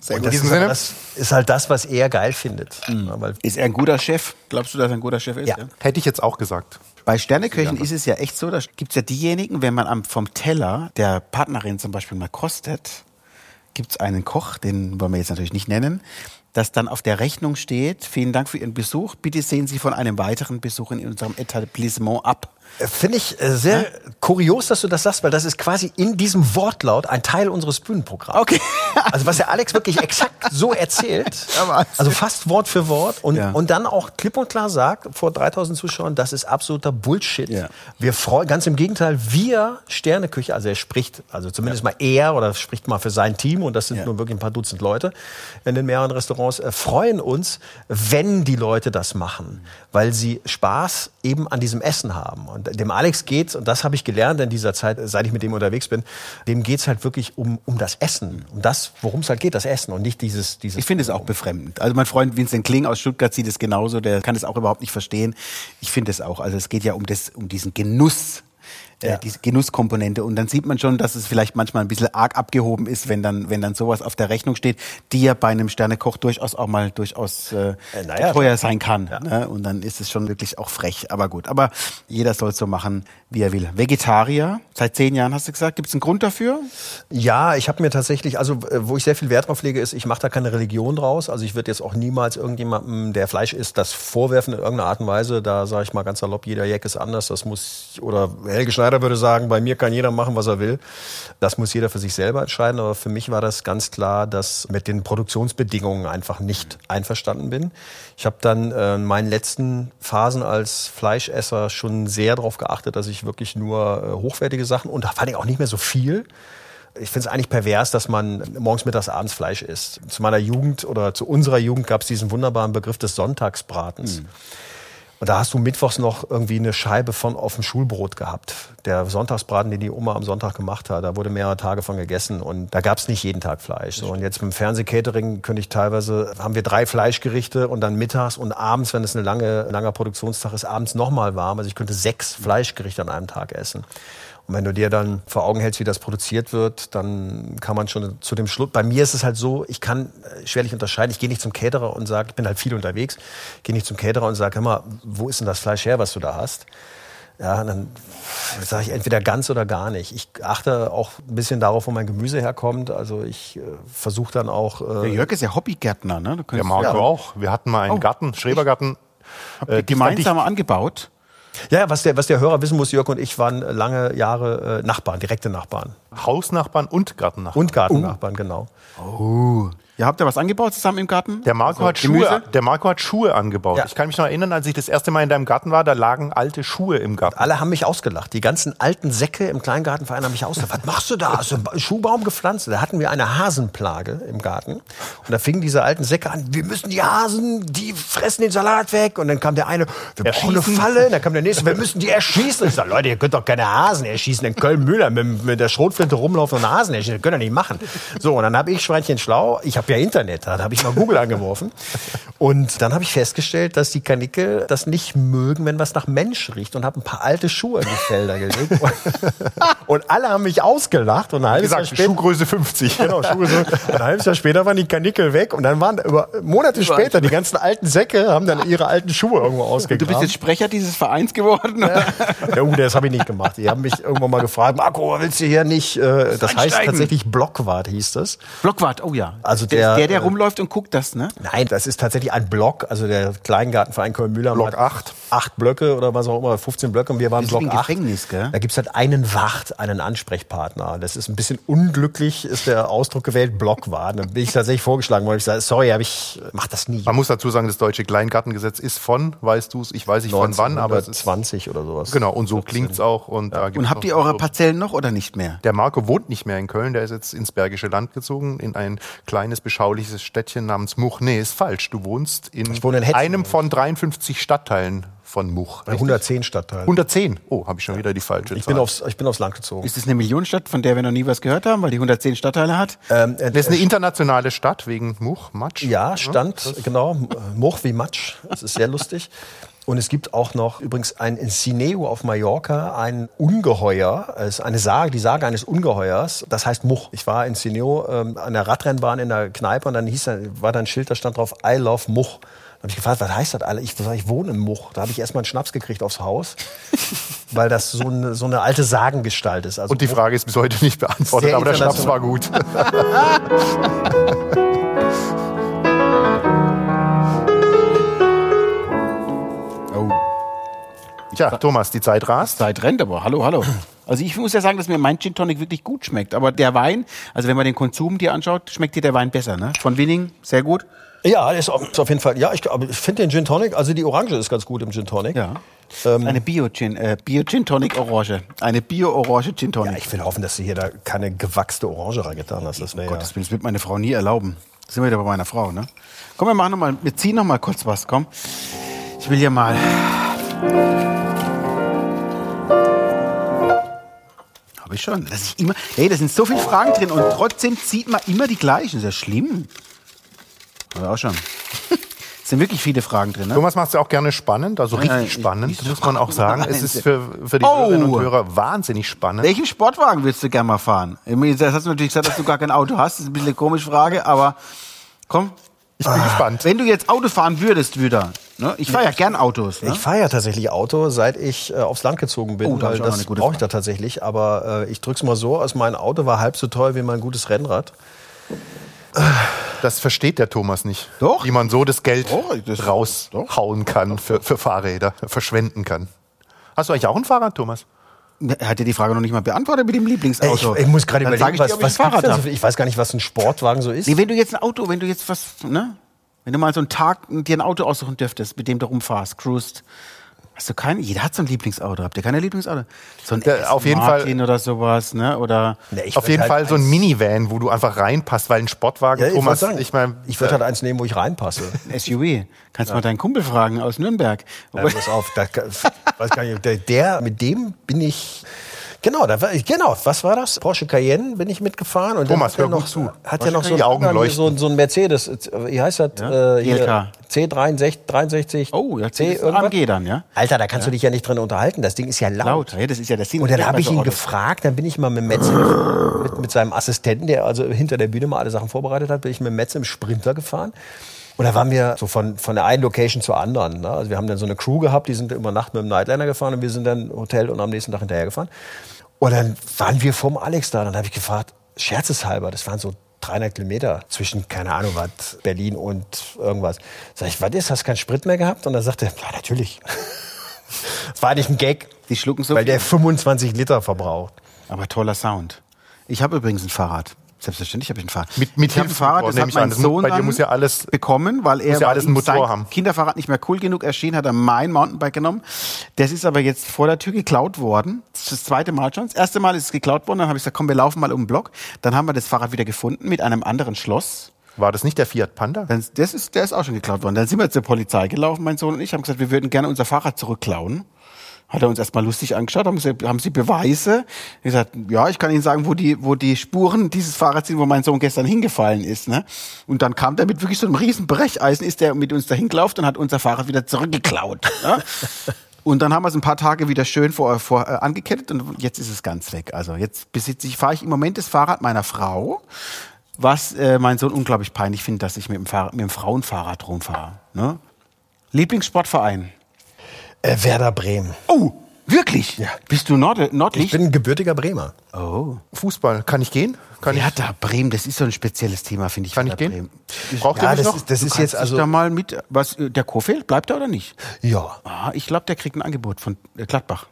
Sehr gut. Das, ist, das ist halt das, was er geil findet. Mhm. ist er ein guter Chef? Glaubst du, dass er ein guter Chef ist? Ja. ja? Hätte ich jetzt auch gesagt. Bei Sterneköchen ist es ja echt so, da gibt es ja diejenigen, wenn man am, vom Teller der Partnerin zum Beispiel mal kostet, gibt es einen Koch, den wollen wir jetzt natürlich nicht nennen, dass dann auf der Rechnung steht, vielen Dank für Ihren Besuch, bitte sehen Sie von einem weiteren Besuch in unserem Etablissement ab. Finde ich äh, sehr ja? kurios, dass du das sagst, weil das ist quasi in diesem Wortlaut ein Teil unseres Bühnenprogramms. Okay. also was der Alex wirklich exakt so erzählt, also fast Wort für Wort und, ja. und dann auch klipp und klar sagt vor 3000 Zuschauern, das ist absoluter Bullshit. Ja. Wir freuen, ganz im Gegenteil, wir Sterneküche, also er spricht, also zumindest mal er oder spricht mal für sein Team und das sind nur wirklich ein paar Dutzend Leute in den mehreren Restaurants, äh, freuen uns, wenn die Leute das machen, weil sie Spaß eben an diesem Essen haben. Und dem Alex geht's, und das habe ich gelernt in dieser Zeit, seit ich mit dem unterwegs bin, dem geht's halt wirklich um, um das Essen, um das, worum es halt geht, das Essen und nicht dieses... dieses ich finde es auch befremdend. Also mein Freund Vincent Kling aus Stuttgart sieht es genauso, der kann es auch überhaupt nicht verstehen. Ich finde es auch. Also es geht ja um, das, um diesen Genuss ja. diese Genusskomponente. Und dann sieht man schon, dass es vielleicht manchmal ein bisschen arg abgehoben ist, wenn dann, wenn dann sowas auf der Rechnung steht, die ja bei einem Sternekoch durchaus auch mal durchaus äh, äh naja, teuer sein kann. Ja. Ne? Und dann ist es schon wirklich auch frech. Aber gut, aber jeder soll es so machen, wie er will. Vegetarier, seit zehn Jahren hast du gesagt, gibt es einen Grund dafür? Ja, ich habe mir tatsächlich, also äh, wo ich sehr viel Wert drauf lege, ist, ich mache da keine Religion draus. Also ich würde jetzt auch niemals irgendjemandem, der Fleisch isst, das vorwerfen in irgendeiner Art und Weise. Da sage ich mal ganz salopp, jeder Jack ist anders. Das muss, oder Helge Schneider Schneider würde sagen, bei mir kann jeder machen, was er will. Das muss jeder für sich selber entscheiden. Aber für mich war das ganz klar, dass mit den Produktionsbedingungen einfach nicht einverstanden bin. Ich habe dann äh, in meinen letzten Phasen als Fleischesser schon sehr darauf geachtet, dass ich wirklich nur äh, hochwertige Sachen und vor allem auch nicht mehr so viel. Ich finde es eigentlich pervers, dass man morgens, mittags, abends Fleisch isst. Zu meiner Jugend oder zu unserer Jugend gab es diesen wunderbaren Begriff des Sonntagsbratens. Mhm. Und da hast du mittwochs noch irgendwie eine Scheibe von auf dem Schulbrot gehabt. Der Sonntagsbraten, den die Oma am Sonntag gemacht hat, da wurde mehrere Tage von gegessen und da gab es nicht jeden Tag Fleisch. So, und jetzt mit dem Fernsehcatering könnte ich teilweise, haben wir drei Fleischgerichte und dann mittags und abends, wenn es ein lange, langer Produktionstag ist, abends nochmal warm. Also ich könnte sechs Fleischgerichte an einem Tag essen. Und wenn du dir dann vor Augen hältst, wie das produziert wird, dann kann man schon zu dem Schluss. Bei mir ist es halt so, ich kann äh, schwerlich unterscheiden. Ich gehe nicht zum Caterer und sage, ich bin halt viel unterwegs, gehe nicht zum Caterer und sage, hör mal, wo ist denn das Fleisch her, was du da hast? Ja, dann sage ich entweder ganz oder gar nicht. Ich achte auch ein bisschen darauf, wo mein Gemüse herkommt. Also ich äh, versuche dann auch. Äh, Der Jörg ist ja Hobbygärtner, ne? Der Marco ja. auch. Wir hatten mal einen oh. Garten, Schrebergarten. Äh, gemeinsam angebaut. Ja, was der, was der Hörer wissen muss, Jörg und ich waren lange Jahre äh, Nachbarn, direkte Nachbarn. Hausnachbarn und Gartennachbarn. Und Gartennachbarn, uh. genau. Oh. Ja, habt ihr was angebaut zusammen im Garten? Der Marco, also, hat, Schuhe, der Marco hat Schuhe angebaut. Ja. Ich kann mich noch erinnern, als ich das erste Mal in deinem Garten war, da lagen alte Schuhe im Garten. Alle haben mich ausgelacht. Die ganzen alten Säcke im Kleingartenverein haben mich ausgelacht. Was machst du da? Hast du einen Schuhbaum gepflanzt? Da hatten wir eine Hasenplage im Garten. Und da fingen diese alten Säcke an, wir müssen die Hasen, die fressen den Salat weg. Und dann kam der eine, wir brauchen eine Falle. Und dann kam der nächste, wir müssen die erschießen. Und ich sage, Leute, ihr könnt doch keine Hasen erschießen. In Köln-Müller mit, mit, der Schrotflinte rumlaufen und Hasen erschießen. Das könnt ihr nicht machen. So, und dann habe ich Schweinchen schlau, ich habe ja Internet, da habe ich mal Google angeworfen. Und dann habe ich festgestellt, dass die Kanickel das nicht mögen, wenn was nach Mensch riecht und habe ein paar alte Schuhe in die Felder gelegt. und alle haben mich ausgelacht und ein halbes gesagt, Jahr später, Schuhgröße 50. Genau, Schuhgröße. ein halbes Jahr später waren die Kanickel weg und dann waren über Monate später die ganzen alten Säcke haben dann ihre alten Schuhe irgendwo ausgegraben. Du bist jetzt Sprecher dieses Vereins geworden? ja, uh, das habe ich nicht gemacht. Die haben mich irgendwann mal gefragt, Marco, willst du hier nicht? Äh, das heißt tatsächlich Blockwart hieß das. Blockwart, oh ja. Also der, der, der äh, rumläuft und guckt das, ne? Nein, das ist tatsächlich ein Block, also der Kleingartenverein Köln-Müller. Block 8. Acht Blöcke oder was auch immer, 15 Blöcke und wir waren Block 8. Gefängnis, gell? Da gibt's halt einen Wacht, einen Ansprechpartner. Das ist ein bisschen unglücklich, ist der Ausdruck gewählt, Blockwart. Dann bin ich tatsächlich vorgeschlagen worden. Ich sage, sorry, aber ich mach das nie. Man muss dazu sagen, das deutsche Kleingartengesetz ist von, weißt du es, ich weiß nicht von wann, aber es ist 20 oder sowas. Genau, und so klingt's auch. Und, ja. und habt ihr eure Parzellen noch oder nicht mehr? Der Marco wohnt nicht mehr in Köln, der ist jetzt ins Bergische Land gezogen, in ein kleines, beschauliches Städtchen namens Much. Nee, ist falsch. Du wohnst in, in einem von 53 Stadtteilen von Much. Bei 110 Stadtteilen. 110? Oh, habe ich schon wieder die falsche ich Zahl. Bin aufs, ich bin aufs Land gezogen. Ist das eine Millionenstadt, von der wir noch nie was gehört haben, weil die 110 Stadtteile hat? Ähm, äh, das ist eine internationale Stadt wegen Much, Matsch. Ja, stand, ja, genau, Much wie Matsch. Das ist sehr lustig. Und es gibt auch noch übrigens ein in Sineu auf Mallorca ein Ungeheuer, es ist eine Sage, die Sage eines Ungeheuers, das heißt Much. Ich war in Sineu ähm, an der Radrennbahn in der Kneipe und dann hieß war da ein Schild, da stand drauf I love Much. Da habe ich gefragt, was heißt das alle? Ich, ich wohne im Much. Da habe ich erstmal einen Schnaps gekriegt aufs Haus, weil das so eine, so eine alte Sagengestalt ist. Also und die Frage ist bis heute nicht beantwortet, aber der Schnaps war gut. Tja, Thomas, die Zeit rast. Die Zeit rennt aber. Hallo, hallo. Also ich muss ja sagen, dass mir mein Gin Tonic wirklich gut schmeckt. Aber der Wein, also wenn man den Konsum dir anschaut, schmeckt dir der Wein besser, ne? Von Winning, sehr gut. Ja, ist auf, jeden Fall. Ja, ich, ich finde den Gin Tonic, also die Orange ist ganz gut im Gin Tonic. Ja. Ähm, eine Bio-Gin äh, Bio -Gin Tonic Orange. Eine Bio-Orange Gin Tonic. Ja, ich will hoffen, dass du hier da keine gewachste Orange reingetan hast. Das wäre oh Gott, das wird meine Frau nie erlauben. Das sind wir wieder bei meiner Frau, ne? Komm, wir machen noch mal, wir ziehen noch mal kurz was, komm. Ich will hier mal. Habe ich schon. Das ist immer, hey, da sind so viele Fragen drin und trotzdem zieht man immer die gleichen. Das ist ja schlimm. Aber auch schon. Es sind wirklich viele Fragen drin. Ne? Thomas macht es ja auch gerne spannend, also richtig ja, spannend, ich, muss man auch sagen. Es ist für, für die oh. Hörerinnen und Hörer wahnsinnig spannend. Welchen Sportwagen willst du gerne mal fahren? Jetzt hast du natürlich gesagt, dass du gar kein Auto hast. Das ist ein bisschen eine komische Frage, aber komm. Ich bin ah. gespannt. Wenn du jetzt Auto fahren würdest wieder, ne? ich fahre ja gern Autos. Ne? Ich fahre ja tatsächlich Auto, seit ich äh, aufs Land gezogen bin, oh, da weil das brauche ich da tatsächlich. Aber äh, ich drück's mal so aus, mein Auto war halb so teuer wie mein gutes Rennrad. Das versteht der Thomas nicht. Doch. Wie man so das Geld doch, das raushauen kann für, für Fahrräder, verschwenden kann. Hast du eigentlich auch ein Fahrrad, Thomas? Er hat dir die Frage noch nicht mal beantwortet mit dem Lieblingsauto. Ich, ich muss gerade überlegen, ich dir, was, ich was ein Fahrrad denn so, Ich weiß gar nicht, was ein Sportwagen so ist. Nee, wenn du jetzt ein Auto, wenn du jetzt was, ne? Wenn du mal so einen Tag dir ein Auto aussuchen dürftest, mit dem du rumfahrst, cruist. Hast du keinen? Jeder hat so ein Lieblingsauto. Habt ihr keine Lieblingsauto? So ein Ja, Aston auf jeden Martin oder sowas, ne? Oder Nee, ich Auf jeden halt Fall so ein Minivan, wo du einfach reinpasst, weil ein Sportwagen, Ja, ich Thomas, sagen, ich meine, ich würde halt eins nehmen, wo ich reinpasse. ein SUV. Kannst mal deinen Kumpel fragen aus Nürnberg. Ja, pass auf, da, weiß gar nicht, der, der, mit dem bin ich. Genau, da war ich, genau, was war das? Porsche Cayenne bin ich mitgefahren und Thomas, hör er gut zu. Hat Porsche ja noch so, leuchten. so, so ein Mercedes, wie heißt das? Ja? Äh, hier, GLK. C63, 63. Oh, ja, C das irgendwas? AMG dann, ja? Alter, da kannst du dich ja nicht drin unterhalten. Das Ding ist ja laut. Laut. Ja, das ist ja der Sinn. Und dann habe ich ihn Autos. gefragt, dann bin ich mal mit Metze, mit, mit seinem Assistenten, der also hinter der Bühne mal alle Sachen vorbereitet hat, bin ich mit Metze im Sprinter gefahren. Und da waren wir so von, von der einen Location zur anderen. Ne? Also wir haben dann so eine Crew gehabt, die sind über Nacht mit dem Nightliner gefahren und wir sind dann Hotel und am nächsten Tag hinterher gefahren. Und dann waren wir vom Alex da. Dann habe ich gefragt, scherzeshalber, das waren so 300 Kilometer zwischen, keine Ahnung was, Berlin und irgendwas. Sag ich, was ist, hast du keinen Sprit mehr gehabt? Und dann sagte er, ja, natürlich. Das war eigentlich ein Gag, Die schlucken so weil der 25 Liter verbraucht. Aber toller Sound. Ich habe übrigens ein Fahrrad. Selbstverständlich habe ich ein Fahrrad. Mit- mit ich habe ein Fahrrad, das hat ich an. mein muss- Sohn bei dir muss ja alles- bekommen, weil er ja alles einen Motor haben. Kinderfahrrad nicht mehr cool genug erschien, hat er mein Mountainbike genommen. Das ist aber jetzt vor der Tür geklaut worden. Das ist das zweite Mal schon. Das erste Mal ist es geklaut worden, dann habe ich gesagt, komm, wir laufen mal um den Block. Dann haben wir das Fahrrad wieder gefunden mit einem anderen Schloss. war das nicht der Fiat Panda? Das ist, der ist auch schon geklaut worden. Dann sind wir zur Polizei gelaufen, mein Sohn und ich, haben gesagt, wir würden gerne unser Fahrrad zurückklauen. Hat er uns erstmal lustig angeschaut, haben gesagt, haben Sie Beweise? Ich gesagt, ja, ich kann Ihnen sagen, wo die, wo die Spuren dieses Fahrrads sind, wo mein Sohn gestern hingefallen ist. Ne? Und dann kam der mit wirklich so einem riesen Brecheisen, ist der mit uns dahin gelaufen und hat unser Fahrrad wieder zurückgeklaut. Ne? Und dann haben wir es ein paar Tage wieder schön vor, vor äh, angekettet und jetzt ist es ganz weg. Also jetzt besitze ich, fahre ich im Moment das Fahrrad meiner Frau, was äh, mein Sohn unglaublich peinlich findet, dass ich mit dem, Fahrrad, mit dem Frauenfahrrad rumfahre. Ne? Lieblingssportverein. Äh, Werder Bremen. Oh, wirklich? Ja. Bist du Nord Nordlicht? Ich bin ein gebürtiger Bremer. oh. Fußball, kann ich gehen? Kann ich, Werder Bremen, das ist so ein spezielles Thema, finde ich. kann ich Werder gehen? Bremen. Braucht Ja, ihr das noch? ist, das Du ist jetzt also. da mal mit, was, äh, der Kofeld, bleibt er oder nicht? Ja. Ah, ich glaube, der kriegt ein Angebot von äh, Gladbach.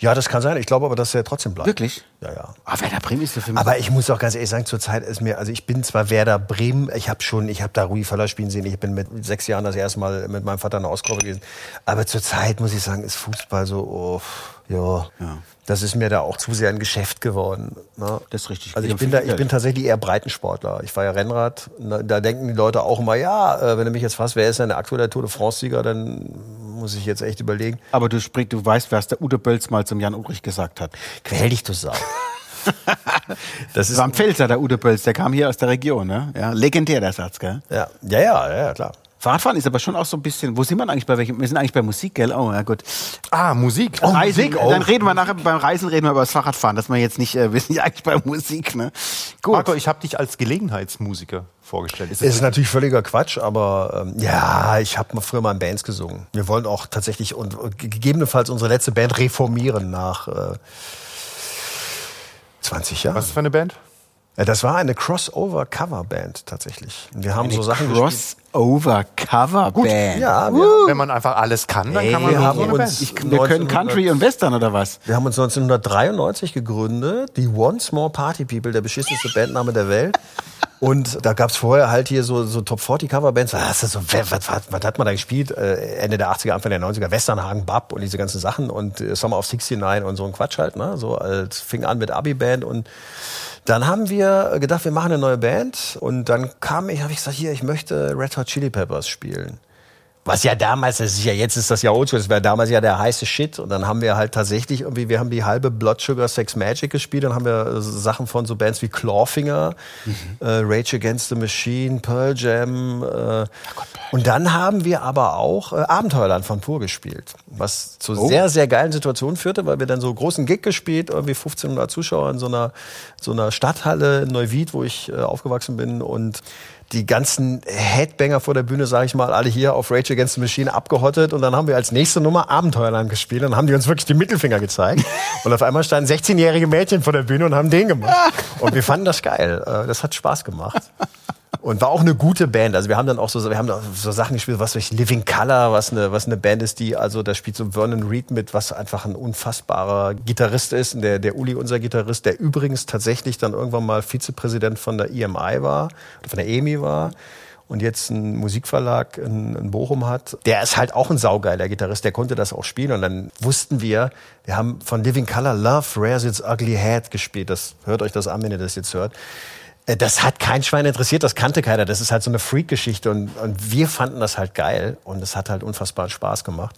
ja, das kann sein. Ich glaube aber, dass er trotzdem bleibt. Wirklich? Ja, ja. Ah, Werder Bremen ist so für mich. Aber ich muss auch ganz ehrlich sagen, zurzeit ist mir, also ich bin zwar Werder Bremen, ich habe schon, ich habe da Rui Völler spielen sehen, ich bin mit sechs Jahren das erste Mal mit meinem Vater in der Ostkurve gewesen. Aber zurzeit muss ich sagen, ist Fußball so, oh, ja, Ja. das ist mir da auch zu sehr ein Geschäft geworden. Ne? Das ist richtig. Also ich bin da, ich bin tatsächlich eher Breitensportler. Ich fahre ja Rennrad. Da denken die Leute auch immer, ja, äh, wenn du mich jetzt fragst, wer ist denn der aktuelle Tour de France-Sieger, dann muss ich jetzt echt überlegen. Aber du sprichst, du weißt, was der Udo Bölz mal zum Jan Ulrich gesagt hat. Quäl dich, du Sau. das Das war ein Pfälzer, der Udo Bölz, der kam hier aus der Region, ne? Ja, legendär, der Satz, gell? ja, ja, ja, ja, klar. Fahrradfahren ist aber schon auch so ein bisschen, wo sind wir eigentlich bei welchem? Wir sind eigentlich bei Musik, gell? Oh, ja gut. Ah, Musik. Reisen, Musik, oh. Dann reden wir nachher, beim Reisen reden wir über das Fahrradfahren, dass wir jetzt nicht, äh, wir sind ja eigentlich bei Musik, ne? Gut. Marco, ich habe dich als Gelegenheitsmusiker vorgestellt. Ist Es ist natürlich völliger Quatsch, aber ähm, ja, ich habe früher mal in Bands gesungen. Wir wollen auch tatsächlich und gegebenenfalls unsere letzte Band reformieren nach äh, 20 Jahren. was für eine Band? Äh, Das war eine Crossover-Cover-Band tatsächlich. Wir haben so Sachen gespielt. Crossover Cover Band. Ja, wir, Wenn man einfach alles kann, dann Ey, kann man wir so haben eine uns- Band. Ich, wir können 1900 Country und Western oder was? wir haben uns 1993 gegründet, die Once More Party People, der beschissenste Bandname der Welt. Und da gab's vorher halt hier so, so Top 40 Coverbands. Was, so, was, was, was hat man da gespielt? Äh, Ende der 80er, Anfang der 90er, Westernhagen, Bab und diese ganzen Sachen und äh, Summer of 69 und so ein Quatsch halt. Ne? So als fing an mit Abi-Band und dann haben wir gedacht, wir machen eine neue Band und dann kam ich, habe ich gesagt, hier, ich möchte Red Hot Chili Peppers spielen. Was ja damals, das ist ja jetzt ist das ja oldschool, das war damals ja der heiße Shit. Und dann haben wir halt tatsächlich irgendwie, wir haben die halbe Blood Sugar Sex Magic gespielt, dann haben wir äh, Sachen von so Bands wie Clawfinger, äh, Rage Against the Machine, Pearl Jam. Äh, und dann haben wir aber auch äh, Abenteuerland von Pur gespielt, was zu sehr, sehr geilen Situationen führte, weil wir dann so großen Gig gespielt, irgendwie 1500 Zuschauer in so einer, so einer Stadthalle in Neuwied, wo ich äh, aufgewachsen bin und die ganzen Headbanger vor der Bühne, sage ich mal, alle hier auf Rage Against the Machine abgehottet. Und dann haben wir als nächste Nummer Abenteuerland gespielt. Und dann haben die uns wirklich die Mittelfinger gezeigt. Und auf einmal standen 16-jährige Mädchen vor der Bühne und haben den gemacht. Und wir fanden das geil, Äh, das hat Spaß gemacht. Und war auch eine gute Band. Also wir haben dann auch so, wir haben so Sachen gespielt, was weiß ich, Living Color, was eine, was eine Band ist, die, also da spielt so Vernon Reed mit, was einfach ein unfassbarer Gitarrist ist. Und der, der Uli, unser Gitarrist, der übrigens tatsächlich dann irgendwann mal Vizepräsident von der EMI war, von der EMI war und jetzt einen Musikverlag in, in, Bochum hat, der ist halt auch ein saugeiler Gitarrist, der konnte das auch spielen. Und dann wussten wir, wir haben von Living Color Love Rares Its Ugly Head gespielt. Das hört euch das an, wenn ihr das jetzt hört. Äh, das hat kein Schwein interessiert, das kannte keiner. Das ist halt so eine Freak-Geschichte und, und wir fanden das halt geil und es hat halt unfassbar Spaß gemacht.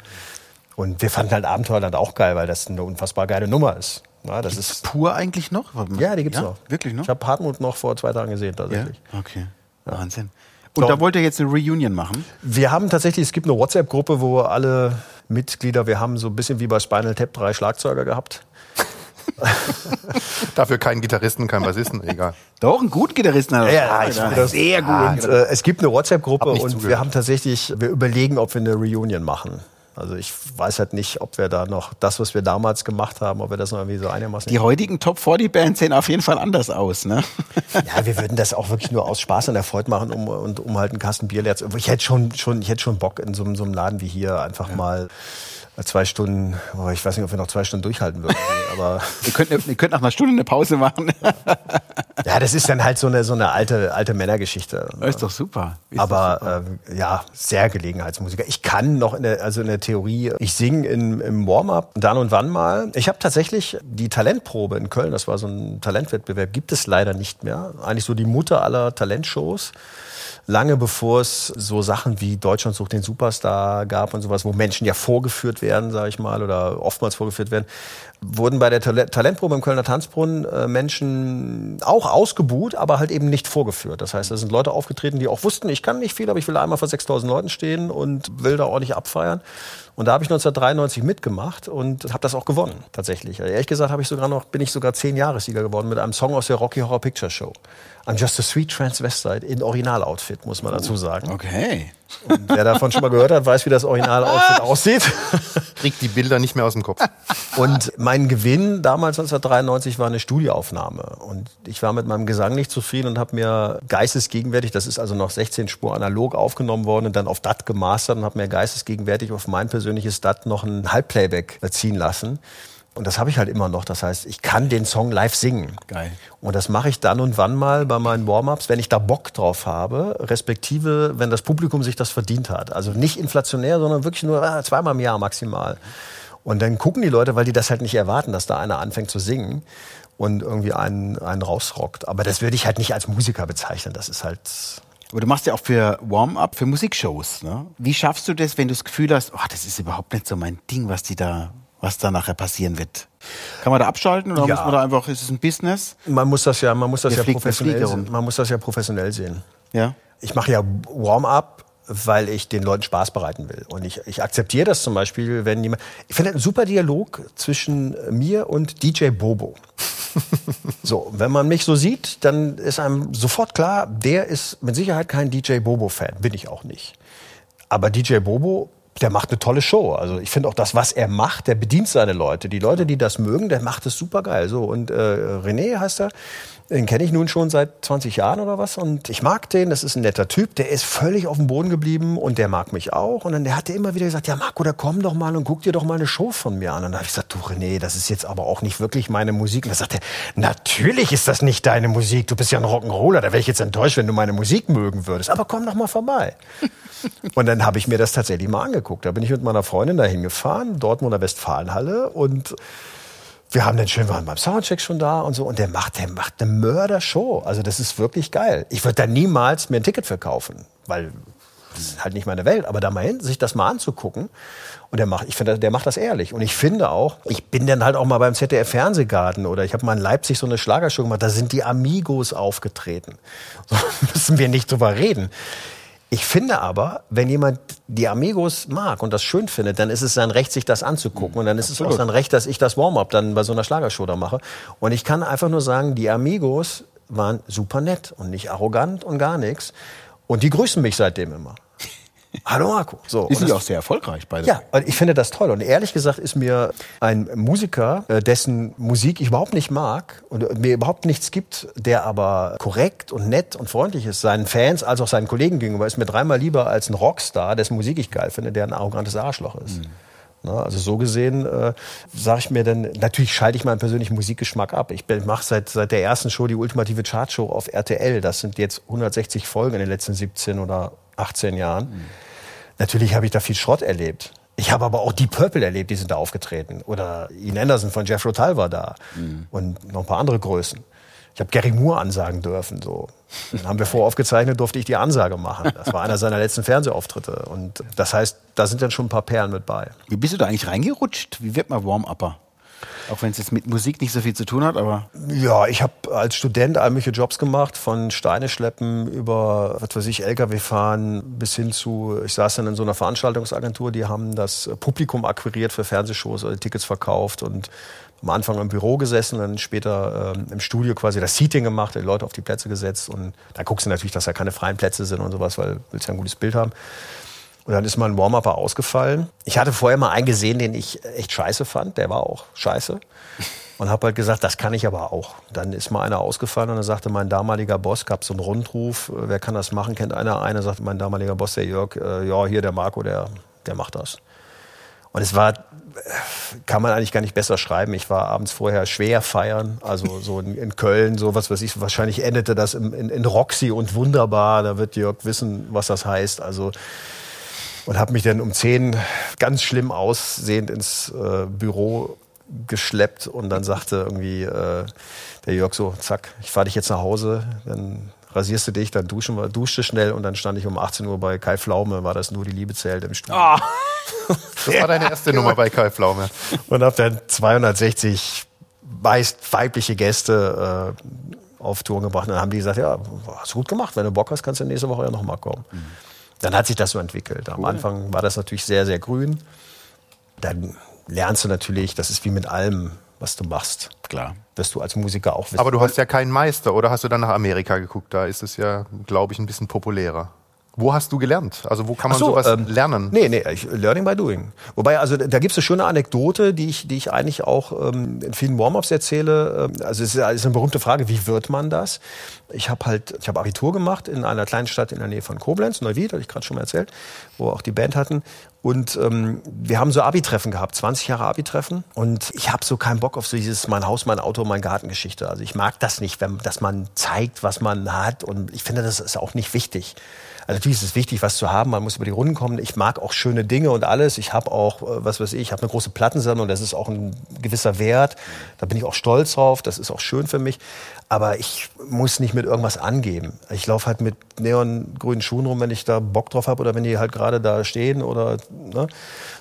Und wir fanden halt Abenteuerland auch geil, weil das eine unfassbar geile Nummer ist. Ja, das Gibt's ist pur eigentlich noch? Ja, die gibt's ja? noch. Wirklich noch? Ich habe Hartmut noch vor zwei Tagen gesehen tatsächlich. Ja? Okay, Wahnsinn. Und da wollt ihr jetzt eine Reunion machen? Wir haben tatsächlich, es gibt eine WhatsApp-Gruppe, wo alle Mitglieder, wir haben so ein bisschen wie bei Spinal Tap drei Schlagzeuger gehabt. Dafür keinen Gitarristen, keinen Bassisten, egal. Doch, einen guten Gitarristen. Ja, ja, ich finde das sehr gut. Und, äh, es gibt eine WhatsApp-Gruppe und zugehört. wir haben tatsächlich, wir überlegen, ob wir eine Reunion machen. Also ich weiß halt nicht, ob wir da noch das, was wir damals gemacht haben, ob wir das noch irgendwie so einigermaßen. Die heutigen Top 40 Bands sehen auf jeden Fall anders aus, ne? Ja, wir würden das auch wirklich nur aus Spaß und Erfolg machen, um, und, um halt einen Kasten Bier leer zu. Ich hätte schon, schon, ich hätte schon Bock in so, so einem Laden wie hier einfach ja. mal zwei Stunden, oh, ich weiß nicht, ob wir noch zwei Stunden durchhalten würden, aber. ihr, könnt, ihr könnt nach einer Stunde eine Pause machen. ja, das ist dann halt so eine, so eine alte, alte Männergeschichte. Das ist doch super. Ist aber super. Ähm, ja, sehr Gelegenheitsmusiker. Ich kann noch in der, also in der Theorie, ich singe im Warm-up dann und wann mal. Ich habe tatsächlich die Talentprobe in Köln, das war so ein Talentwettbewerb, gibt es leider nicht mehr. Eigentlich so die Mutter aller Talentshows lange bevor es so Sachen wie Deutschland sucht den Superstar gab und sowas, wo Menschen ja vorgeführt werden, sage ich mal, oder oftmals vorgeführt werden, wurden bei der Talentprobe im Kölner Tanzbrunnen äh, Menschen auch ausgebuht, aber halt eben nicht vorgeführt. Das heißt, da sind Leute aufgetreten, die auch wussten, ich kann nicht viel, aber ich will einmal vor 6000 Leuten stehen und will da ordentlich abfeiern. Und da habe ich 1993 mitgemacht und habe das auch gewonnen, tatsächlich. Also ehrlich gesagt ich sogar noch, bin ich sogar zehn Jahressieger geworden mit einem Song aus der Rocky Horror Picture Show. I'm just a sweet transvestite in Originaloutfit, muss man dazu sagen. Okay. Und wer davon schon mal gehört hat, weiß, wie das Originaloutfit aussieht. Kriegt die Bilder nicht mehr aus dem Kopf. Und mein Gewinn damals 1993 war eine Studioaufnahme. Und ich war mit meinem Gesang nicht zufrieden und habe mir geistesgegenwärtig, das ist also noch 16 Spur analog aufgenommen worden und dann auf DAT gemastert und habe mir geistesgegenwärtig auf mein persönliches DAT noch ein Halbplayback ziehen lassen. Und das habe ich halt immer noch. Das heißt, ich kann den Song live singen. Geil. Und das mache ich dann und wann mal bei meinen Warm-ups, wenn ich da Bock drauf habe, respektive, wenn das Publikum sich das verdient hat. Also nicht inflationär, sondern wirklich nur ah, zweimal im Jahr maximal. Und dann gucken die Leute, weil die das halt nicht erwarten, dass da einer anfängt zu singen und irgendwie einen, einen rausrockt. Aber das würde ich halt nicht als Musiker bezeichnen. Das ist halt aber du machst ja auch für Warm-up, für Musikshows. Ne? Wie schaffst du das, wenn du das Gefühl hast, oh, das ist überhaupt nicht so mein Ding, was die da was da nachher passieren wird. Kann man da abschalten oder ja. muss man da einfach, ist es ein Business? Man muss das ja, man muss das ja professionell sehen. Man muss das ja professionell sehen. Ja. Ich mache ja Warm-up, weil ich den Leuten Spaß bereiten will. Und ich, ich akzeptiere das zum Beispiel, wenn jemand. Ich finde einen super Dialog zwischen mir und DJ Bobo. so, wenn man mich so sieht, dann ist einem sofort klar, der ist mit Sicherheit kein DJ Bobo-Fan. Bin ich auch nicht. Aber DJ Bobo der macht eine tolle Show. Also ich finde auch das, was er macht, der bedient seine Leute. Die Leute, die das mögen, der macht es super geil. So und äh, René heißt er. Den kenne ich nun schon seit 20 Jahren oder was. Und ich mag den, das ist ein netter Typ, der ist völlig auf dem Boden geblieben und der mag mich auch. Und dann der hatte immer wieder gesagt, ja Marco, da komm doch mal und guck dir doch mal eine Show von mir an. Und dann habe ich gesagt, du René, das ist jetzt aber auch nicht wirklich meine Musik. Und dann sagt er, natürlich ist das nicht deine Musik, du bist ja ein Rock'n'Roller, da wäre ich jetzt enttäuscht, wenn du meine Musik mögen würdest, aber komm doch mal vorbei. und dann habe ich mir das tatsächlich mal angeguckt, da bin ich mit meiner Freundin dahin gefahren, Dortmunder Westfalenhalle. Und wir haben den schön, waren beim Soundcheck schon da und so. Und der macht, der macht eine Mörder-Show. Also das ist wirklich geil. Ich würde da niemals mir ein Ticket verkaufen, weil das ist halt nicht meine Welt. Aber da mal hin, sich das mal anzugucken. Und der macht, ich finde, der macht das ehrlich. Und ich finde auch, ich bin dann halt auch mal beim ZDF Fernsehgarten oder ich habe mal in Leipzig so eine Schlagershow gemacht. Da sind die Amigos aufgetreten. So müssen wir nicht drüber reden. Ich finde aber, wenn jemand die Amigos mag und das schön findet, dann ist es sein Recht, sich das anzugucken. Und dann ist Absolut. es auch sein Recht, dass ich das Warm-up dann bei so einer Schlagershow da mache. Und ich kann einfach nur sagen, die Amigos waren super nett und nicht arrogant und gar nichts. Und die grüßen mich seitdem immer. Hallo Marco. So, sind ja auch sehr erfolgreich beide. ja, und ich finde das toll. Und ehrlich gesagt ist mir ein Musiker, äh, dessen Musik ich überhaupt nicht mag und mir überhaupt nichts gibt, der aber korrekt und nett und freundlich ist, seinen Fans als auch seinen Kollegen gegenüber, ist mir dreimal lieber als ein Rockstar, dessen Musik ich geil finde, der ein arrogantes Arschloch ist. Na, also so gesehen äh, sage ich mir dann, natürlich schalte ich meinen persönlichen Musikgeschmack ab. Ich mache seit, seit der ersten Show die ultimative Chartshow auf RTL. Das sind jetzt 160 Folgen in den letzten 17 oder 18 Jahren. Natürlich habe ich da viel Schrott erlebt. Ich habe aber auch die Purple erlebt, die sind da aufgetreten. Oder Ian Anderson von Jeff Rotal war da. Und noch ein paar andere Größen. Ich habe Gary Moore ansagen dürfen. So. Dann haben wir voraufgezeichnet, durfte ich die Ansage machen. Das war einer seiner letzten Fernsehauftritte. Und das heißt, da sind dann schon ein paar Perlen mit bei. Wie bist du da eigentlich reingerutscht? Wie wird man Warm-Upper? Auch wenn es jetzt mit Musik nicht so viel zu tun hat, aber Ja, ich habe als Student all mögliche Jobs gemacht, von Steine schleppen über, was weiß ich, LKW fahren bis hin zu, ich saß dann in so einer Veranstaltungsagentur, die haben das Publikum akquiriert für Fernsehshows oder Tickets verkauft und am Anfang im Büro gesessen, dann später ähm, im Studio quasi das Seating gemacht, die Leute auf die Plätze gesetzt und da guckst du natürlich, dass da keine freien Plätze sind und sowas, weil du willst ja ein gutes Bild haben. Und dann ist mal ein Warm-Upper ausgefallen. Ich hatte vorher mal einen gesehen, den ich echt scheiße fand. Der war auch scheiße. Und habe halt gesagt, das kann ich aber auch. Dann ist mal einer ausgefallen und dann sagte mein damaliger Boss, gab so einen Rundruf, äh, wer kann das machen, kennt einer? Einer sagte mein damaliger Boss, der Jörg, äh, ja, hier der Marco, der, der macht das. Und es war, äh, kann man eigentlich gar nicht besser schreiben. Ich war abends vorher schwer feiern, also so in, in Köln, so was weiß ich, wahrscheinlich endete das in, in, in Roxy und wunderbar, da wird Jörg wissen, was das heißt. Also und habe mich dann um 10 ganz schlimm aussehend ins äh, Büro geschleppt und dann sagte irgendwie äh, der Jörg so, zack, ich fahre dich jetzt nach Hause, dann rasierst du dich, dann duschen wir, duschte schnell und dann stand ich um 18 Uhr bei Kai Pflaume, war das nur die Liebe zählt im Studio. Das war deine erste Nummer bei Kai Pflaume. Und habe dann 260 meist weibliche Gäste äh, auf Tour gebracht. Und dann haben die gesagt, ja, hast du gut gemacht. Wenn du Bock hast, kannst du nächste Woche ja nochmal kommen. Dann hat sich das so entwickelt. Am Anfang war das natürlich sehr, sehr grün. Dann lernst du natürlich, das ist wie mit allem, was du machst. klar. Wirst du als Musiker auch wissen. Aber du hast ja keinen Meister, oder hast du dann nach Amerika geguckt? Da ist es ja, glaube ich, ein bisschen populärer. Wo hast du gelernt? Also wo kann man so, sowas ähm, lernen? Nee, nee, ich, Learning by Doing. Wobei, also da gibt es eine schöne Anekdote, die ich, die ich eigentlich auch ähm, in vielen Warm-ups erzähle. Ähm, Also es ist, ist eine berühmte Frage, wie wird man das? Ich habe halt, ich habe Abitur gemacht in einer kleinen Stadt in der Nähe von Koblenz, Neuwied, hatte ich gerade schon mal erzählt, wo auch die Band hatten. Und ähm, wir haben so Abi-Treffen gehabt, 20 Jahre Abi-Treffen. Und ich habe so keinen Bock auf so dieses mein Haus, mein Auto, mein Gartengeschichte. Also ich mag das nicht, wenn, dass man zeigt, was man hat. Und ich finde, das ist auch nicht wichtig. Also natürlich ist es wichtig, was zu haben. Man muss über die Runden kommen. Ich mag auch schöne Dinge und alles. Ich habe auch, äh, was weiß ich, ich habe eine große Plattensammlung. Das ist auch ein gewisser Wert. Da bin ich auch stolz drauf. Das ist auch schön für mich. Aber ich muss nicht mit irgendwas angeben. Ich laufe halt mit neongrünen Schuhen rum, wenn ich da Bock drauf habe oder wenn die halt gerade da stehen oder ne?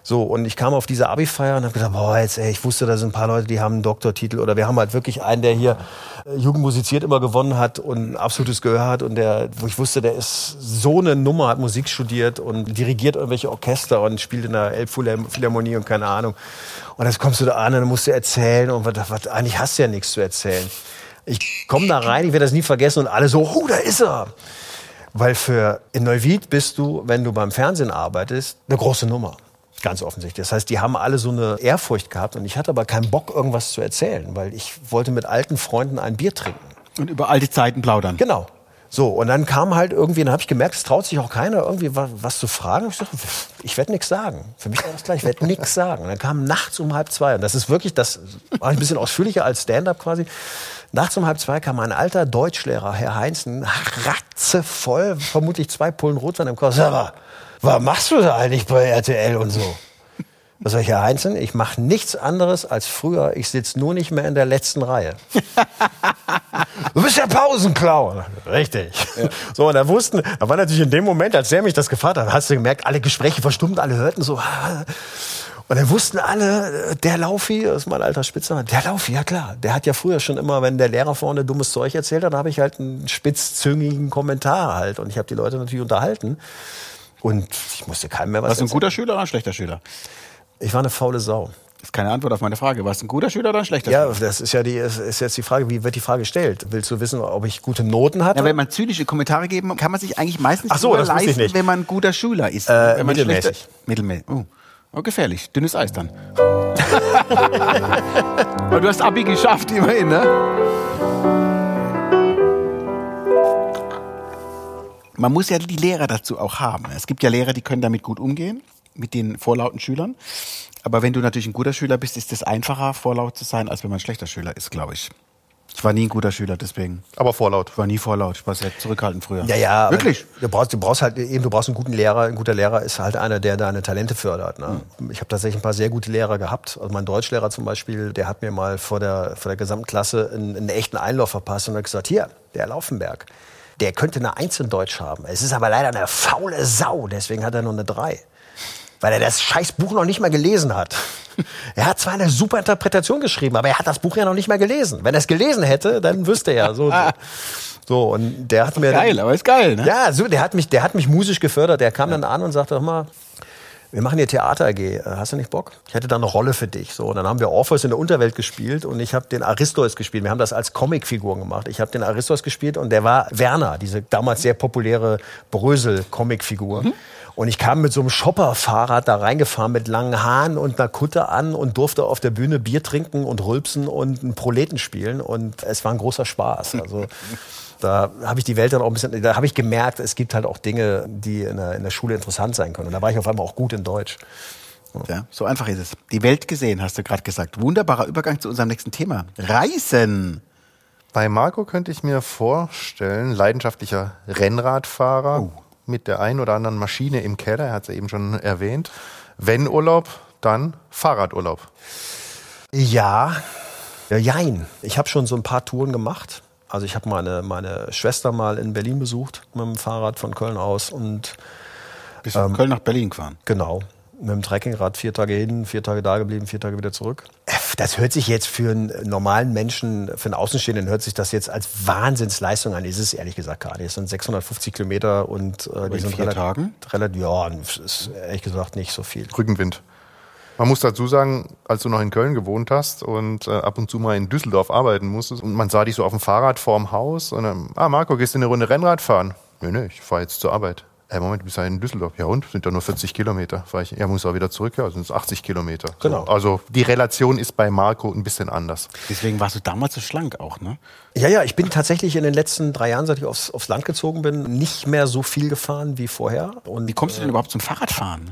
So. Und ich kam auf diese Abi-Feier und habe gedacht, boah, jetzt, ey, ich wusste, da sind ein paar Leute, die haben einen Doktortitel oder wir haben halt wirklich einen, der hier äh, Jugend musiziert immer gewonnen hat und ein absolutes Gehör hat und der, wo ich wusste, der ist so eine Nummer, hat Musik studiert und dirigiert irgendwelche Orchester und spielt in der Elbphilharmonie und keine Ahnung. Und jetzt kommst du da an und dann musst du erzählen und was, was, eigentlich hast du ja nichts zu erzählen. Ich komme da rein, ich werde das nie vergessen und alle so, oh, da ist er. Weil für in Neuwied bist du, wenn du beim Fernsehen arbeitest, eine große Nummer. Ganz offensichtlich. Das heißt, die haben alle so eine Ehrfurcht gehabt und ich hatte aber keinen Bock, irgendwas zu erzählen, weil ich wollte mit alten Freunden ein Bier trinken. Und über alte Zeiten plaudern. Genau. So, und dann kam halt irgendwie, dann habe ich gemerkt, es traut sich auch keiner, irgendwie was, was zu fragen. Ich dachte, ich werde nichts sagen. Für mich war das klar, ich werde nichts sagen. Und dann kam nachts um halb zwei, und das ist wirklich, das war ein bisschen ausführlicher als Stand-up quasi. Nachts um halb zwei kam ein alter Deutschlehrer, Herr Heinzen, ratzevoll, vermutlich zwei Pullen Rotwein im Kopf. Was machst du da eigentlich bei RTL und so? Was soll ich, Herr Heinzen? Ich mache nichts anderes als früher. Ich sitze nur nicht mehr in der letzten Reihe. Du bist der Pausenclown. Richtig. So, und da wussten, da war natürlich in dem Moment, als der mich das gefragt hat, hast du gemerkt, alle Gespräche verstummt, alle hörten so. Und dann wussten alle, der Laufi, das ist mein alter Spitzname, der Laufi, ja klar. Der hat ja früher schon immer, wenn der Lehrer vorne dummes Zeug erzählt hat, habe ich halt einen spitzzüngigen Kommentar halt. Und ich habe die Leute natürlich unterhalten. Und ich musste keinem mehr was Warst du ein erzählen. guter Schüler oder ein schlechter Schüler? Ich war eine faule Sau. Das ist keine Antwort auf meine Frage. Warst du ein guter Schüler oder ein schlechter Ja, Schüler? das ist ja die, ist jetzt die Frage, wie wird die Frage gestellt? Willst du wissen, ob ich gute Noten hatte? Ja, wenn man zynische Kommentare geben, kann man sich eigentlich meistens Ach so, das wusste ich leisten, nicht. wenn man ein guter Schüler ist. Äh, mittelmäßig. Mittelmäßig. Oh. oh, gefährlich. Dünnes Eis dann. Aber du hast Abi geschafft, immerhin, ne? Man muss ja die Lehrer dazu auch haben. Es gibt ja Lehrer, die können damit gut umgehen, mit den vorlauten Schülern. Aber wenn du natürlich ein guter Schüler bist, ist es einfacher, vorlaut zu sein, als wenn man ein schlechter Schüler ist, glaube ich. Ich war nie ein guter Schüler, deswegen. Aber vorlaut. Ich war nie vorlaut. Ich war sehr zurückhaltend früher. Ja, ja. Wirklich? Du brauchst, du brauchst halt eben, du brauchst einen guten Lehrer. Ein guter Lehrer ist halt einer, der deine Talente fördert. Ne? Ich habe tatsächlich ein paar sehr gute Lehrer gehabt. Also mein Deutschlehrer zum Beispiel, der hat mir mal vor der, vor der gesamten Klasse einen, einen echten Einlauf verpasst und hat gesagt, hier, der Laufenberg, der könnte eine Eins in Deutsch haben. Es ist aber leider eine faule Sau, deswegen hat er nur eine Drei. Weil er das scheiß Buch noch nicht mal gelesen hat. Er hat zwar eine super Interpretation geschrieben, aber er hat das Buch ja noch nicht mal gelesen. Wenn er es gelesen hätte, dann wüsste er. So, so. so und der hat mir dann- Geil, aber ist geil, ne? ja, so, der hat mich, der hat mich musisch gefördert. Der kam dann an und sagte, mal, wir machen hier Theater AG. Hast du nicht Bock? Ich hätte da eine Rolle für dich. So, und dann haben wir Orpheus in der Unterwelt gespielt und ich habe den Aristos gespielt. Wir haben das als Comicfiguren gemacht. Ich habe den Aristos gespielt und der war Werner, diese damals sehr populäre Brösel-Comicfigur. Und ich kam mit so einem Shopper-Fahrrad da reingefahren mit langen Haaren und einer Kutte an und durfte auf der Bühne Bier trinken und rülpsen und einen Proleten spielen. Und es war ein großer Spaß. Also da habe ich die Welt dann auch ein bisschen, da habe ich gemerkt, es gibt halt auch Dinge, die in der, in der Schule interessant sein können. Und da war ich auf einmal auch gut in Deutsch. Ja, so einfach ist es. Die Welt gesehen, hast du gerade gesagt. Wunderbarer Übergang zu unserem nächsten Thema. Reisen. Bei Marco könnte ich mir vorstellen, leidenschaftlicher Rennradfahrer mit der einen oder anderen Maschine im Keller, er hat es ja eben schon erwähnt. Wenn Urlaub, dann Fahrradurlaub. Ja, ja, jein. Ich habe schon so ein paar Touren gemacht. Also ich habe meine, meine Schwester mal in Berlin besucht mit dem Fahrrad von Köln aus und Bist von Köln nach Berlin gefahren. Genau. Mit dem Trekkingrad vier Tage hin, vier Tage da geblieben, vier Tage wieder zurück. Das hört sich jetzt für einen normalen Menschen, für einen Außenstehenden, hört sich das jetzt als Wahnsinnsleistung an. Ist es ehrlich gesagt gar nicht. Es sind 650 Kilometer und äh, die in sind vier relativ, Tagen? relativ, ja, es ist ehrlich gesagt nicht so viel. Rückenwind. Man muss dazu sagen, als du noch in Köln gewohnt hast und äh, ab und zu mal in Düsseldorf arbeiten musstest und man sah dich so auf dem Fahrrad vorm Haus und dann, ah Marco, gehst du eine Runde Rennrad fahren? Nee, nee, ich fahre jetzt zur Arbeit. Ey, Moment, du bist ja in Düsseldorf. Ja und? Sind ja nur 40 Kilometer. Fahr ich, ja, muss auch wieder zurück, ja, sind es 80 Kilometer. Genau. So, also die Relation ist bei Marco ein bisschen anders. Deswegen warst du damals so schlank auch, ne? Ja, ja, ich bin tatsächlich in den letzten drei Jahren, seit ich aufs, aufs Land gezogen bin, nicht mehr so viel gefahren wie vorher. Und Wie kommst du denn überhaupt zum Fahrradfahren?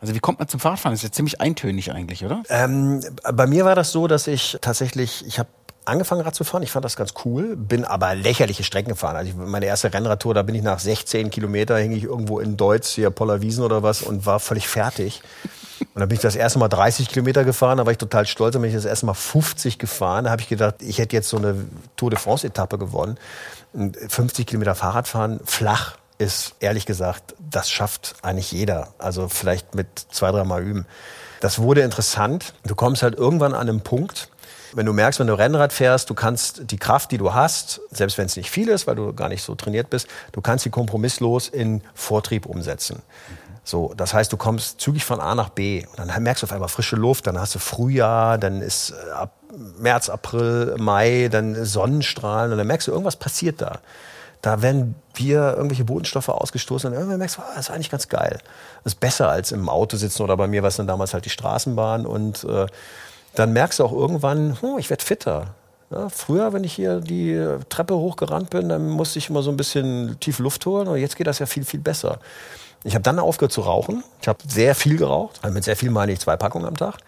Also wie kommt man zum Fahrradfahren? Das ist ja ziemlich eintönig eigentlich, oder? Ähm, bei mir war das so, dass ich tatsächlich, ich habe angefangen Rad zu fahren. Ich fand das ganz cool, bin aber lächerliche Strecken gefahren. Also meine erste Rennradtour, da bin ich nach 16 Kilometer, hing ich irgendwo in Deutz, hier Pollerwiesen oder was und war völlig fertig. Und dann bin ich das erste Mal 30 Kilometer gefahren, da war ich total stolz. Dann bin ich das erste Mal 50 gefahren. Da habe ich gedacht, ich hätte jetzt so eine Tour de France-Etappe gewonnen. Und 50 Kilometer Fahrradfahren, flach, ist ehrlich gesagt, das schafft eigentlich jeder. Also vielleicht mit zwei, dreimal üben. Das wurde interessant. Du kommst halt irgendwann an einen Punkt, wenn du merkst, wenn du Rennrad fährst, du kannst die Kraft, die du hast, selbst wenn es nicht viel ist, weil du gar nicht so trainiert bist, du kannst sie kompromisslos in Vortrieb umsetzen. So, das heißt, du kommst zügig von A nach B und dann merkst du auf einmal frische Luft, dann hast du Frühjahr, dann ist äh, ab März, April, Mai, dann Sonnenstrahlen und dann merkst du, irgendwas passiert da. Da werden wir irgendwelche Bodenstoffe ausgestoßen und irgendwann merkst du, ah, das ist eigentlich ganz geil. Das ist besser als im Auto sitzen oder bei mir war es dann damals halt die Straßenbahn und äh, dann merkst du auch irgendwann, hm, ich werde fitter. Ja, früher, wenn ich hier die Treppe hochgerannt bin, dann musste ich immer so ein bisschen tief Luft holen und jetzt geht das ja viel, viel besser. Ich habe dann aufgehört zu rauchen. Ich habe sehr viel geraucht. Also mit sehr viel meine ich zwei Packungen am Tag.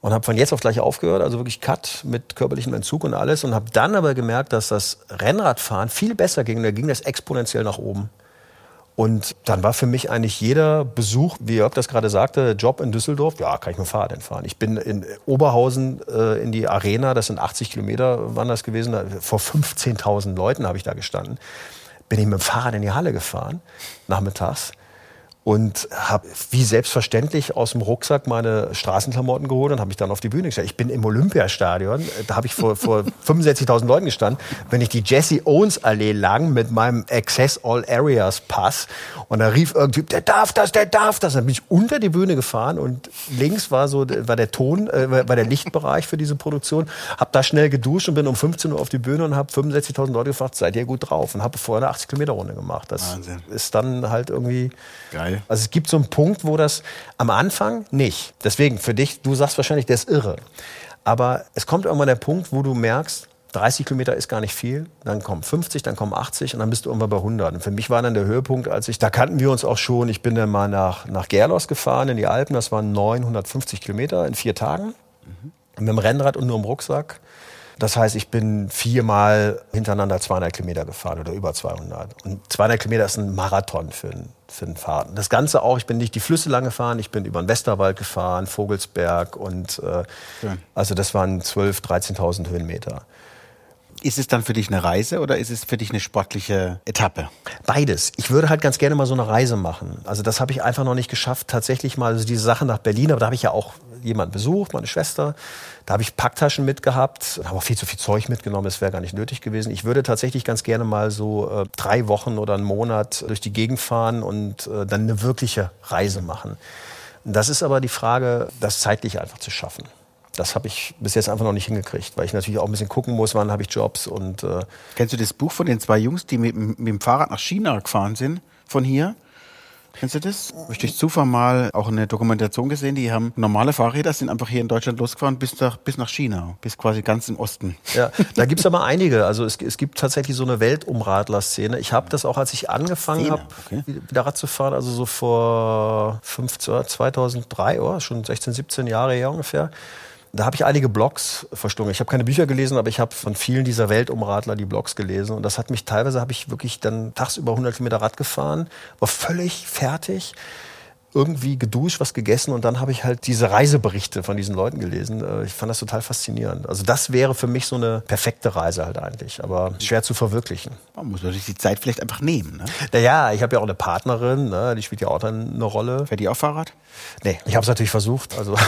Und habe von jetzt auf gleich aufgehört, also wirklich Cut mit körperlichem Entzug und alles. Und habe dann aber gemerkt, dass das Rennradfahren viel besser ging. Und da ging das exponentiell nach oben. Und dann war für mich eigentlich jeder Besuch, wie Jörg das gerade sagte, Job in Düsseldorf, ja, kann ich mit dem Fahrrad fahren. Ich bin in Oberhausen äh, in die Arena, das sind 80 Kilometer, waren das gewesen, vor 15.000 Leuten habe ich da gestanden. Bin ich mit dem Fahrrad in die Halle gefahren, nachmittags. Und habe wie selbstverständlich aus dem Rucksack meine Straßenklamotten geholt und habe mich dann auf die Bühne gestellt. Ich bin im Olympiastadion, da habe ich vor, vor 65.000 Leuten gestanden, wenn ich die Jesse Owens Allee lang mit meinem Access All Areas Pass und da rief irgendein Typ, der darf das, der darf das. Dann bin ich unter die Bühne gefahren und links war so war der Ton, äh, war der Lichtbereich für diese Produktion. Habe da schnell geduscht und bin um 15 Uhr auf die Bühne und habe 65.000 Leute gefragt, seid ihr gut drauf? Und habe vorher eine 80 Kilometer Runde gemacht. Das Wahnsinn. ist dann halt irgendwie geil. Also es gibt so einen Punkt, wo das am Anfang nicht. Deswegen für dich, du sagst wahrscheinlich, der ist irre. Aber es kommt irgendwann der Punkt, wo du merkst, 30 Kilometer ist gar nicht viel, dann kommen 50, dann kommen 80 und dann bist du irgendwann bei 100. Und für mich war dann der Höhepunkt, als ich, da kannten wir uns auch schon, ich bin dann mal nach, nach Gerlos gefahren in die Alpen, das waren 950 Kilometer in vier Tagen, mhm. mit dem Rennrad und nur im Rucksack. Das heißt, ich bin viermal hintereinander 200 Kilometer gefahren oder über 200. Und 200 Kilometer ist ein Marathon für einen, für einen Fahrten. Das Ganze auch, ich bin nicht die Flüsse lang gefahren, ich bin über den Westerwald gefahren, Vogelsberg und äh, ja. also das waren 12.000, 13.000 Höhenmeter. Ist es dann für dich eine Reise oder ist es für dich eine sportliche Etappe? Beides. Ich würde halt ganz gerne mal so eine Reise machen. Also das habe ich einfach noch nicht geschafft, tatsächlich mal also diese Sache nach Berlin, aber da habe ich ja auch jemanden besucht, meine Schwester. Da habe ich Packtaschen mitgehabt, habe auch viel zu viel Zeug mitgenommen, das wäre gar nicht nötig gewesen. Ich würde tatsächlich ganz gerne mal so äh, drei Wochen oder einen Monat durch die Gegend fahren und äh, dann eine wirkliche Reise machen. Das ist aber die Frage, das zeitlich einfach zu schaffen das habe ich bis jetzt einfach noch nicht hingekriegt, weil ich natürlich auch ein bisschen gucken muss, wann habe ich Jobs und äh Kennst du das Buch von den zwei Jungs, die mit, mit dem Fahrrad nach China gefahren sind, von hier? Kennst du das? Habe ich Zufall mal auch eine Dokumentation gesehen, die haben normale Fahrräder, sind einfach hier in Deutschland losgefahren bis nach, bis nach China, bis quasi ganz im Osten. Ja, da gibt's aber einige. Also es, es gibt tatsächlich so eine Weltumradler-Szene. Ich habe das auch, als ich angefangen habe, okay. wieder Rad zu fahren, also so vor 15, 2003, oh, schon 16, 17 Jahre her ungefähr da habe ich einige Blogs verstungen. Ich habe keine Bücher gelesen, aber ich habe von vielen dieser Weltumradler die Blogs gelesen. Und das hat mich teilweise, habe ich wirklich dann tagsüber 100 Kilometer Rad gefahren, war völlig fertig irgendwie geduscht, was gegessen und dann habe ich halt diese Reiseberichte von diesen Leuten gelesen. Äh, ich fand das total faszinierend. Also das wäre für mich so eine perfekte Reise halt eigentlich, aber schwer zu verwirklichen. Man muss natürlich die Zeit vielleicht einfach nehmen. Ne? Naja, ich habe ja auch eine Partnerin, ne? die spielt ja auch dann eine Rolle. Fährt die auch Fahrrad? Nee, ich habe es natürlich versucht. Also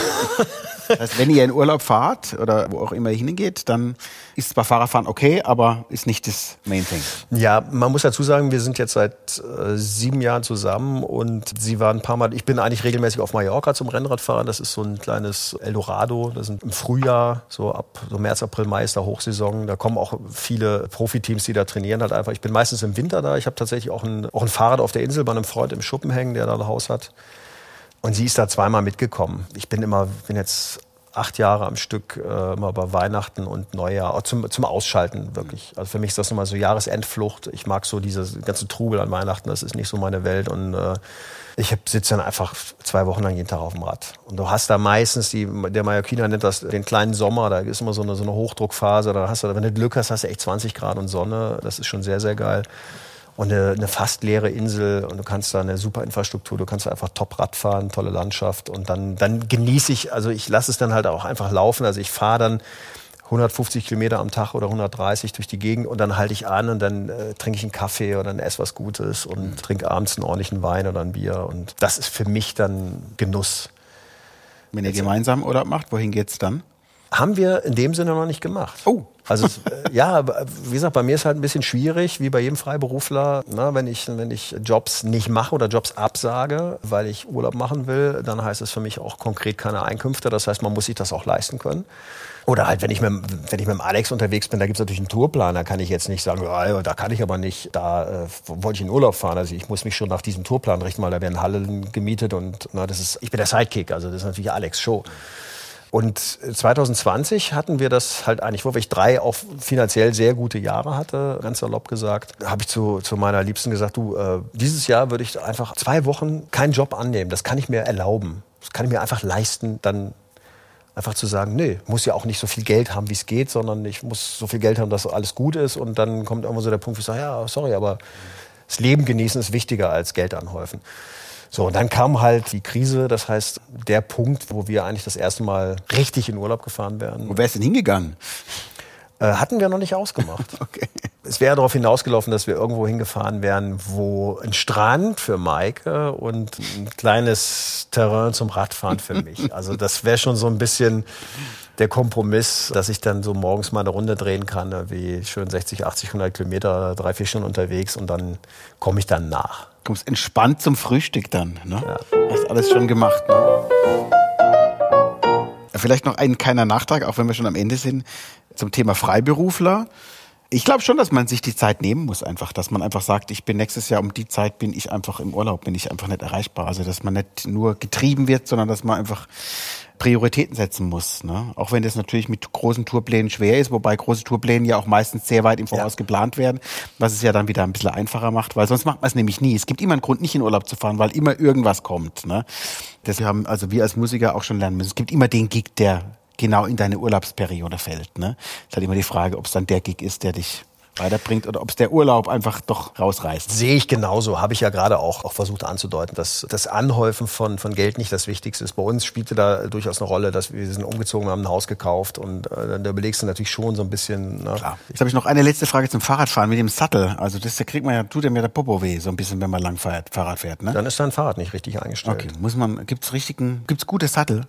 Das heißt, wenn ihr in Urlaub fahrt oder wo auch immer ihr hingeht, dann ist zwar Fahrradfahren okay, aber ist nicht das Main Thing. Ja, man muss dazu sagen, wir sind jetzt seit äh, sieben Jahren zusammen und sie war ein paar Mal, ich bin eigentlich regelmäßig auf Mallorca zum Rennradfahren. Das ist so ein kleines Eldorado. Das sind im Frühjahr, so ab so März, April, Mai ist da Hochsaison. Da kommen auch viele Profiteams, die da trainieren halt einfach. Ich bin meistens im Winter da. Ich habe tatsächlich auch ein, auch ein Fahrrad auf der Insel bei einem Freund im Schuppen hängen, der da ein Haus hat. Und sie ist da zweimal mitgekommen. Ich bin immer, bin jetzt acht Jahre am Stück äh, immer bei Weihnachten und Neujahr, zum, zum Ausschalten wirklich. Also für mich ist das nochmal so Jahresendflucht. Ich mag so diese ganze Trubel an Weihnachten, das ist nicht so meine Welt. Und äh, ich sitze dann einfach zwei Wochen lang jeden Tag auf dem Rad. Und du hast da meistens, die, der Mallorquiner nennt das den kleinen Sommer, da ist immer so eine, so eine Hochdruckphase. Da hast du, wenn du Glück hast, hast du echt 20 Grad und Sonne. Das ist schon sehr, sehr geil und eine, eine fast leere Insel und du kannst da eine super Infrastruktur, du kannst einfach top Rad fahren, tolle Landschaft und dann, dann genieße ich, also ich lasse es dann halt auch einfach laufen, also ich fahre dann 150 Kilometer am Tag oder 130 durch die Gegend und dann halte ich an und dann äh, trinke ich einen Kaffee oder dann esse was Gutes und mhm. trinke abends einen ordentlichen Wein oder ein Bier und das ist für mich dann Genuss. Wenn ihr gemeinsam Urlaub macht, wohin geht's dann? Haben wir in dem Sinne noch nicht gemacht. Oh. Also äh, ja, wie gesagt, bei mir ist halt ein bisschen schwierig, wie bei jedem Freiberufler, ne, wenn ich wenn ich Jobs nicht mache oder Jobs absage, weil ich Urlaub machen will, dann heißt es für mich auch konkret keine Einkünfte. Das heißt, man muss sich das auch leisten können. Oder halt, wenn ich mit, wenn ich mit dem Alex unterwegs bin, da gibt es natürlich einen Tourplan, da kann ich jetzt nicht sagen, ja, da kann ich aber nicht, da äh, wollte ich in Urlaub fahren. Also ich muss mich schon nach diesem Tourplan richten, weil da werden Hallen gemietet und na, das ist, ich bin der Sidekick, also das ist natürlich Alex Show. Und 2020 hatten wir das halt eigentlich, wo ich drei auch finanziell sehr gute Jahre hatte, ganz salopp gesagt, habe ich zu, zu meiner Liebsten gesagt, du, äh, dieses Jahr würde ich einfach zwei Wochen keinen Job annehmen. Das kann ich mir erlauben. Das kann ich mir einfach leisten, dann einfach zu sagen, nee, muss ja auch nicht so viel Geld haben, wie es geht, sondern ich muss so viel Geld haben, dass alles gut ist. Und dann kommt irgendwo so der Punkt, wo ich sage, ja, sorry, aber das Leben genießen ist wichtiger als Geld anhäufen. So, und dann kam halt die Krise, das heißt, der Punkt, wo wir eigentlich das erste Mal richtig in Urlaub gefahren wären. Wo wärst denn hingegangen? Äh, hatten wir noch nicht ausgemacht. okay. Es wäre darauf hinausgelaufen, dass wir irgendwo hingefahren wären, wo ein Strand für Maike und ein kleines Terrain zum Radfahren für mich. Also das wäre schon so ein bisschen der Kompromiss, dass ich dann so morgens mal eine Runde drehen kann, wie schön 60, 80, 100 Kilometer, drei, vier Stunden unterwegs und dann komme ich dann nach. Du kommst entspannt zum Frühstück dann. Ne? Ja. Hast alles schon gemacht. Ne? Vielleicht noch ein kleiner Nachtrag, auch wenn wir schon am Ende sind, zum Thema Freiberufler. Ich glaube schon, dass man sich die Zeit nehmen muss einfach, dass man einfach sagt, ich bin nächstes Jahr um die Zeit bin ich einfach im Urlaub, bin ich einfach nicht erreichbar. Also dass man nicht nur getrieben wird, sondern dass man einfach Prioritäten setzen muss. Ne? Auch wenn das natürlich mit großen Tourplänen schwer ist, wobei große Tourpläne ja auch meistens sehr weit im Voraus ja. geplant werden, was es ja dann wieder ein bisschen einfacher macht, weil sonst macht man es nämlich nie. Es gibt immer einen Grund, nicht in Urlaub zu fahren, weil immer irgendwas kommt. Ne? Das haben also wir als Musiker auch schon lernen müssen. Es gibt immer den Gig, der genau in deine Urlaubsperiode fällt. Ne? ist halt immer die Frage, ob es dann der Gig ist, der dich weiterbringt oder ob es der Urlaub einfach doch rausreißt. Sehe ich genauso. Habe ich ja gerade auch, auch versucht anzudeuten, dass das Anhäufen von, von Geld nicht das Wichtigste ist. Bei uns spielte da durchaus eine Rolle, dass wir sind umgezogen, haben ein Haus gekauft und äh, da überlegst du natürlich schon so ein bisschen. Ne? Klar. Jetzt habe ich noch eine letzte Frage zum Fahrradfahren mit dem Sattel. Also das da kriegt man ja, tut ja mir der Popo weh, so ein bisschen, wenn man lang fährt, Fahrrad fährt. Ne? Dann ist dein Fahrrad nicht richtig eingestellt. Okay, muss man, gibt's richtigen, gibt's gute Sattel?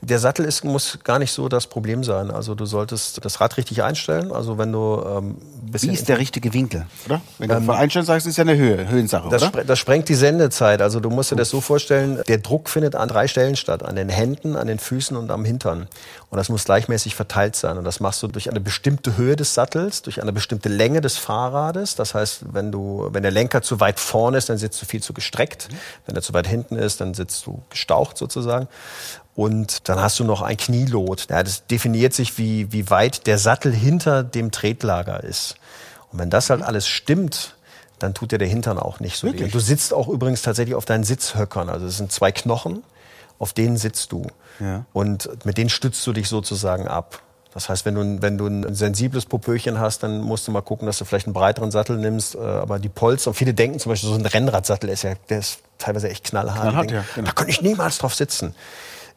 Der Sattel ist, muss gar nicht so das Problem sein. Also du solltest das Rad richtig einstellen. Also wenn du ähm, Wie ist der richtige Winkel, oder? Wenn du ähm, einstellen sagst, ist ja eine Höhe, Höhensache, das, oder? das sprengt die Sendezeit. Also du musst dir das so vorstellen, der Druck findet an drei Stellen statt. An den Händen, an den Füßen und am Hintern. Und das muss gleichmäßig verteilt sein. Und das machst du durch eine bestimmte Höhe des Sattels, durch eine bestimmte Länge des Fahrrades. Das heißt, wenn du, wenn der Lenker zu weit vorne ist, dann sitzt du viel zu gestreckt. Wenn er zu weit hinten ist, dann sitzt du gestaucht sozusagen. Und dann hast du noch ein Knielot. Ja, das definiert sich, wie, wie weit der Sattel hinter dem Tretlager ist. Und wenn das halt alles stimmt, dann tut dir der Hintern auch nicht so Wirklich? weh. Du sitzt auch übrigens tatsächlich auf deinen Sitzhöckern. Also es sind zwei Knochen, auf denen sitzt du. Ja. Und mit denen stützt du dich sozusagen ab. Das heißt, wenn du, wenn du ein sensibles Popöchen hast, dann musst du mal gucken, dass du vielleicht einen breiteren Sattel nimmst. Äh, aber die Polster, viele denken zum Beispiel, so ein Rennradsattel ist ja, der ist teilweise echt knallhart. knallhart ja, genau. Da könnte ich niemals drauf sitzen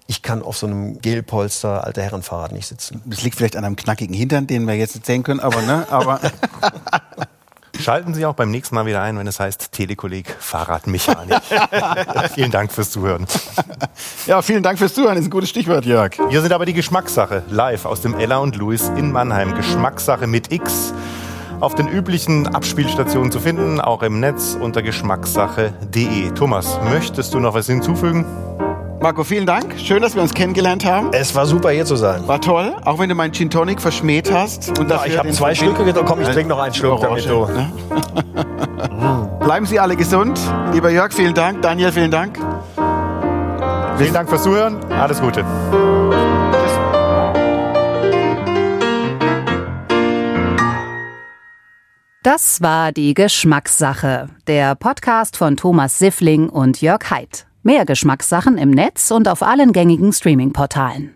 ich kann auf so einem Gelpolster alter Herrenfahrrad nicht sitzen. Das liegt vielleicht an einem knackigen Hintern, den wir jetzt nicht sehen können, aber ne, aber. Schalten Sie auch beim nächsten Mal wieder ein, wenn es heißt Telekolleg Fahrradmechanik. vielen Dank fürs Zuhören. Ja, vielen Dank fürs Zuhören. Das ist ein gutes Stichwort, Jörg. Wir sind aber die Geschmackssache live aus dem Ella und Louis in Mannheim. Geschmackssache mit X auf den üblichen Abspielstationen zu finden, auch im Netz unter geschmackssache.de. Thomas, möchtest du noch was hinzufügen? Marco, vielen Dank. Schön, dass wir uns kennengelernt haben. Es war super, hier zu sein. War toll, auch wenn du meinen Gin Tonic verschmäht hast. Und ja, ich habe zwei Stücke getrunken. Komm, ich trinke noch einen Schluck damit du. Ne? Bleiben Sie alle gesund. Lieber Jörg, vielen Dank. Daniel, vielen Dank. Vielen Dank fürs Zuhören. Alles Gute. Das war die Geschmackssache, der Podcast von Thomas Siffling und Jörg Haidt. Mehr Geschmackssachen im Netz und auf allen gängigen Streaming-Portalen.